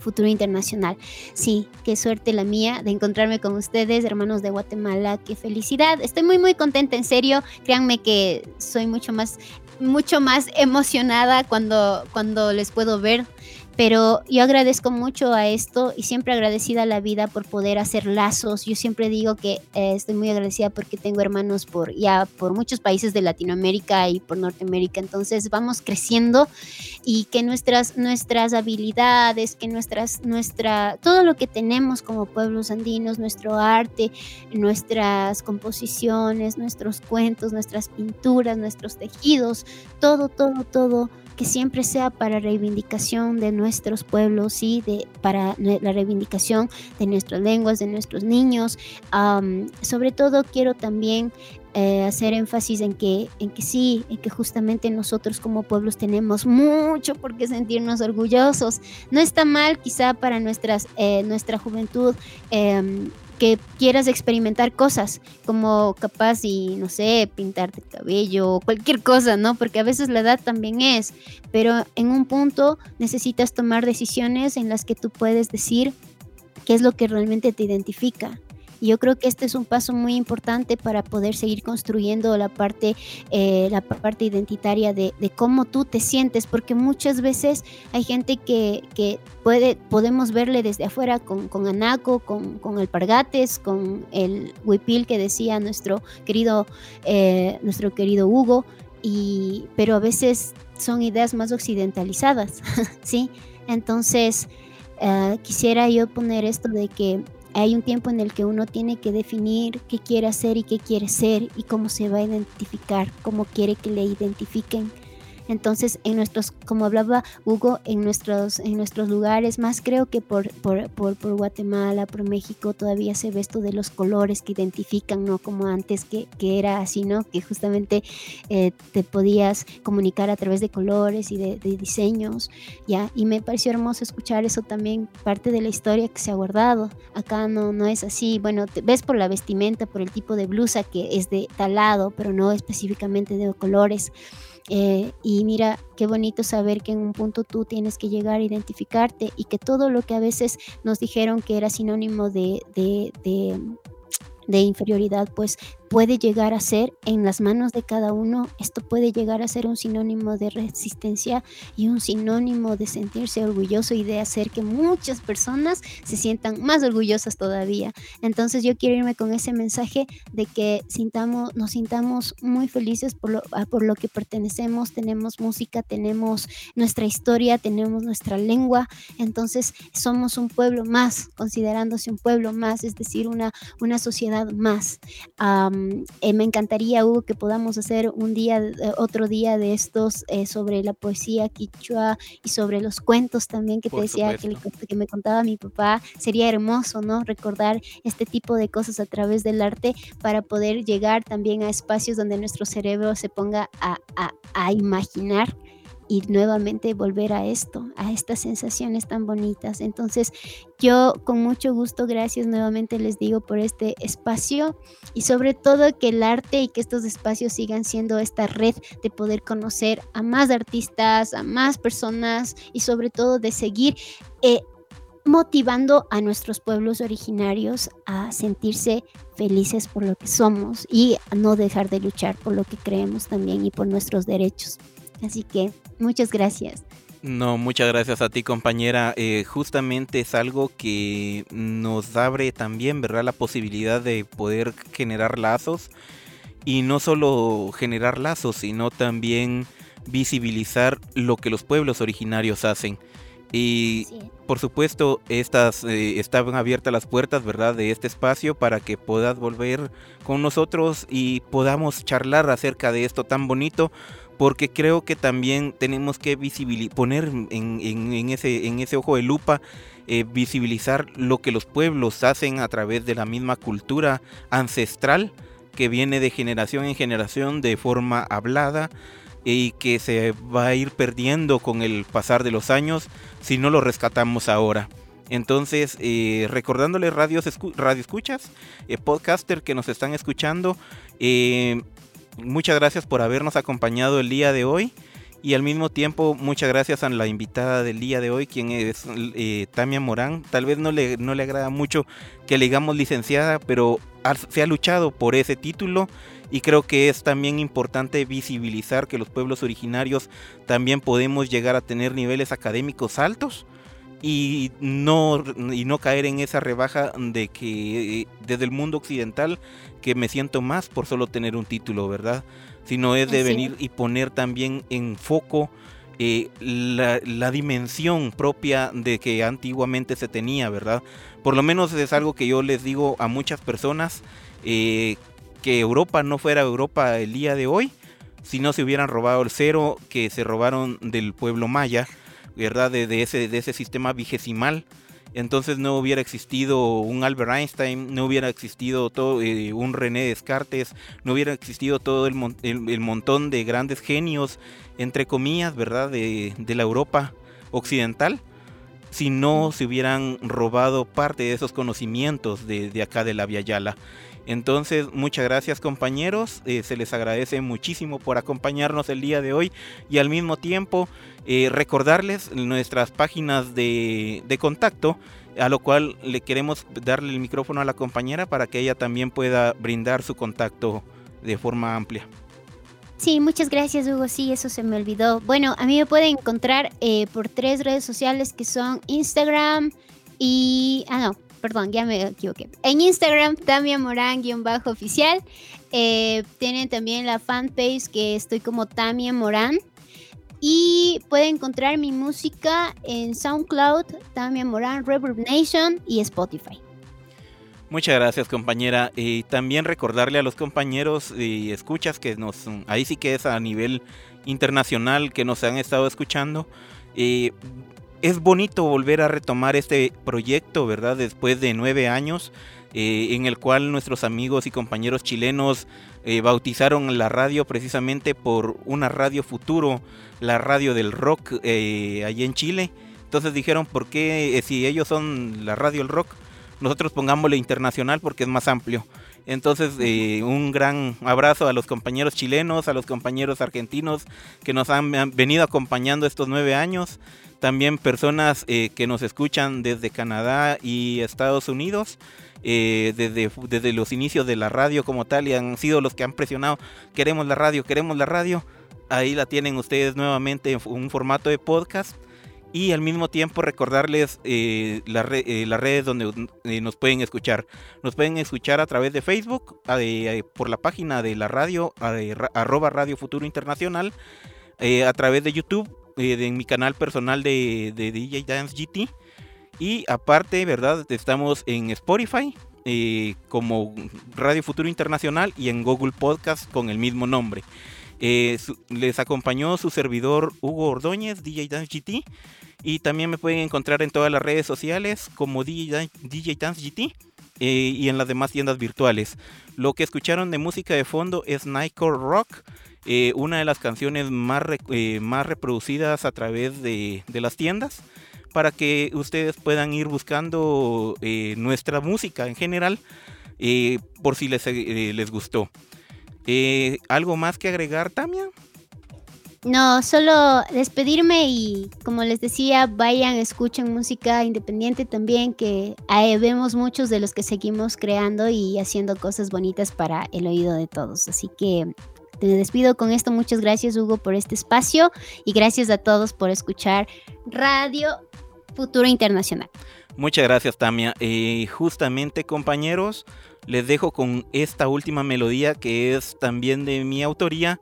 Futuro Internacional. Sí, qué suerte la mía de encontrarme con ustedes, hermanos de Guatemala, qué felicidad. Estoy muy muy contenta, en serio. Créanme que soy mucho más mucho más emocionada cuando cuando les puedo ver pero yo agradezco mucho a esto y siempre agradecida a la vida por poder hacer lazos. Yo siempre digo que eh, estoy muy agradecida porque tengo hermanos por ya por muchos países de Latinoamérica y por Norteamérica. Entonces vamos creciendo y que nuestras nuestras habilidades, que nuestras nuestra todo lo que tenemos como pueblos andinos, nuestro arte, nuestras composiciones, nuestros cuentos, nuestras pinturas, nuestros tejidos, todo todo todo que siempre sea para reivindicación de nuestros pueblos y de, para la reivindicación de nuestras lenguas, de nuestros niños. sobre todo quiero también eh, hacer énfasis en que, en que sí, en que justamente nosotros como pueblos tenemos mucho por qué sentirnos orgullosos. No está mal quizá para nuestras, eh, nuestra juventud em, que quieras experimentar cosas, como capaz y, no sé, pintarte el cabello o cualquier cosa, ¿no? Porque a veces la edad también es, pero en un punto necesitas tomar decisiones en las que tú puedes decir qué es lo que realmente te identifica y yo creo que este es un paso muy importante para poder seguir construyendo la parte, eh, la parte identitaria de, cómo tú te sientes, porque muchas veces hay gente que, que puede, podemos verle desde afuera con, con Anaco, con, con Alpargates, con el Huipil que decía nuestro querido, eh, nuestro querido Hugo, y, pero a veces son ideas más occidentalizadas, ¿sí? Entonces, eh, quisiera yo poner esto de que hay un tiempo en el que uno tiene que definir qué quiere hacer y qué quiere ser y cómo se va a identificar, cómo quiere que le identifiquen entonces, en nuestros, como hablaba Hugo, en nuestros, en nuestros lugares, más creo que por, por, por, Guatemala, por México, todavía se ve esto de los colores que identifican, ¿no? Como antes que, que era así, ¿no? Que justamente eh, te podías comunicar a través de colores y de, diseños, ¿ya? Y me pareció hermoso escuchar eso también, parte de la historia que se ha guardado. Acá no, no es así, bueno, te, ves por la vestimenta, por el tipo de blusa que es de talado, pero no específicamente de colores. Eh, y mira, qué bonito saber que en un punto tú tienes que llegar a identificarte y que todo lo que a veces nos dijeron que era sinónimo de, de, de inferioridad, pues puede llegar a ser en las manos de cada uno, esto puede llegar a ser un sinónimo de resistencia y un sinónimo de sentirse orgulloso y de hacer que muchas personas se sientan más orgullosas todavía. Entonces yo quiero irme con ese mensaje de que sintamos, nos sintamos muy felices por lo, por lo que pertenecemos, tenemos música, tenemos nuestra historia, tenemos nuestra lengua, entonces somos un pueblo más, considerándose un pueblo más, es decir, una, una sociedad más. Eh, me encantaría, Hugo, que podamos hacer un día, eh, otro día de estos eh, sobre la poesía quichua y sobre los cuentos también que te decía que, que, me contaba mi papá. Sería hermoso, ¿no? Recordar este tipo de cosas a través del arte para poder llegar también a espacios donde nuestro cerebro se ponga a, a, a imaginar y nuevamente volver a esto, a estas sensaciones tan bonitas. Entonces, yo con mucho gusto, gracias nuevamente les digo por este espacio y sobre todo que el arte y que estos espacios sigan siendo esta red de poder conocer a más artistas, a más personas y sobre todo de seguir eh, motivando a nuestros pueblos originarios a sentirse felices por lo que somos y a no dejar de luchar por lo que creemos también y por nuestros derechos. Así que muchas gracias. No, muchas gracias a ti compañera. Eh, justamente es algo que nos abre también, ¿verdad? La posibilidad de poder generar lazos. Y no solo generar lazos, sino también visibilizar lo que los pueblos originarios hacen. Y por supuesto, estas eh, estaban abiertas las puertas, ¿verdad?, de este espacio para que puedas volver con nosotros y podamos charlar acerca de esto tan bonito, porque creo que también tenemos que poner en, ese, ojo de lupa, eh, visibilizar lo que los pueblos hacen a través de la misma cultura ancestral que viene de generación en generación de forma hablada, y que se va a ir perdiendo con el pasar de los años si no lo rescatamos ahora. Entonces, eh, recordándole radios radio escuchas, eh, podcaster que nos están escuchando, eh, muchas gracias por habernos acompañado el día de hoy. Y al mismo tiempo, muchas gracias a la invitada del día de hoy, quien es eh, Tamia Morán. Tal vez no le, no le agrada mucho que le digamos licenciada, pero se ha luchado por ese título y creo que es también importante visibilizar que los pueblos originarios también podemos llegar a tener niveles académicos altos y no, y no caer en esa rebaja de que eh, desde el mundo occidental que me siento más por solo tener un título, ¿verdad? Sino es de venir y poner también en foco eh, la, dimensión propia de que antiguamente se tenía, ¿verdad? Por lo menos es algo que yo les digo a muchas personas, eh, que Europa no fuera Europa el día de hoy, si no se hubieran robado el cero que se robaron del pueblo maya, ¿verdad? De, ese, de ese sistema vigesimal. Entonces no hubiera existido un Albert Einstein, no hubiera existido todo, eh, un René Descartes, no hubiera existido todo el, montón de grandes genios, entre comillas, ¿verdad? De, la Europa occidental, si no se hubieran robado parte de esos conocimientos de, de acá de la Via Yala. Entonces, muchas gracias compañeros, eh, se les agradece muchísimo por acompañarnos el día de hoy y al mismo tiempo eh, recordarles nuestras páginas de, contacto, a lo cual le queremos darle el micrófono a la compañera para que ella también pueda brindar su contacto de forma amplia. Sí, muchas gracias Hugo. Sí, eso se me olvidó. Bueno, a mí me pueden encontrar eh, por tres redes sociales que son Instagram y... Ah, no, perdón, ya me equivoqué. En Instagram, Tamia Morán-oficial. Eh, tienen también la fanpage que estoy como Tamia Morán. Y pueden encontrar mi música en SoundCloud, Tamia Morán, Reverb Nation y Spotify. Muchas gracias compañera. Y también recordarle a los compañeros y escuchas que nos, ahí sí que es a nivel internacional que nos han estado escuchando. Eh, es bonito volver a retomar este proyecto, ¿verdad? Después de nueve años, eh, en el cual nuestros amigos y compañeros chilenos eh, bautizaron la radio precisamente por una radio futuro, la radio del rock eh, allí en Chile. Entonces dijeron, ¿por qué si ellos son la radio del rock? Nosotros pongámosle internacional porque es más amplio. Entonces, un gran abrazo a los compañeros chilenos, a los compañeros argentinos que nos han venido acompañando estos nueve años también personas eh, que nos escuchan desde Canadá y Estados Unidos. Eh, desde, desde los inicios de la radio como tal y han sido los que han presionado queremos la radio, queremos la radio. Ahí la tienen ustedes nuevamente en un formato de podcast y al mismo tiempo recordarles eh, las redes donde nos pueden escuchar. Nos pueden escuchar a través de Facebook, por la página de la radio, arroba Radio Futuro Internacional, a través de YouTube eh, en mi canal personal de, DJ Dance GT. Y aparte, ¿verdad? Estamos en Spotify eh, como Radio Futuro Internacional y en Google Podcast con el mismo nombre. Eh, les acompañó su servidor Hugo Ordóñez, DJ Dance GT. Y también me pueden encontrar en todas las redes sociales como DJ, DJ Dance GT. y en las demás tiendas virtuales. Lo que escucharon de música de fondo es Nightcore Rock eh, una de las canciones más, eh, más reproducidas a través de, las tiendas para que ustedes puedan ir buscando eh, nuestra música en general por si les, les gustó. ¿Algo más que agregar, Tamia? No, solo despedirme y como les decía, vayan, escuchen música independiente también, que vemos muchos de los que seguimos creando y haciendo cosas bonitas para el oído de todos. Así que te despido con esto. Muchas gracias, Hugo, por este espacio y gracias a todos por escuchar Radio Futuro Internacional. Muchas gracias, Tamia. Eh, justamente, compañeros, les dejo con esta última melodía que es también de mi autoría.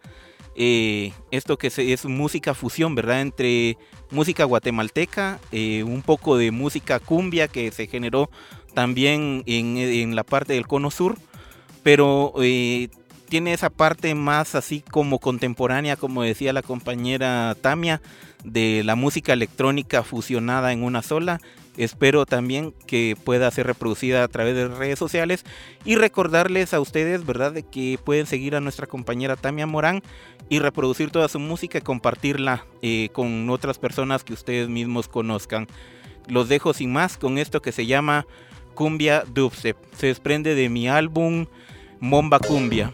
Eh, esto que es música fusión, ¿verdad? Entre música guatemalteca, eh, un poco de música cumbia que se generó también en, la parte del cono sur, pero tiene esa parte más así como contemporánea, como decía la compañera Tamia, de la música electrónica fusionada en una sola Espero también que pueda ser reproducida a través de redes sociales y recordarles a ustedes, ¿verdad?, de que pueden seguir a nuestra compañera Tamia Morán y reproducir toda su música y compartirla eh, con otras personas que ustedes mismos conozcan. Los dejo sin más con esto que se llama Cumbia Dubstep. Se desprende de mi álbum Momba Cumbia.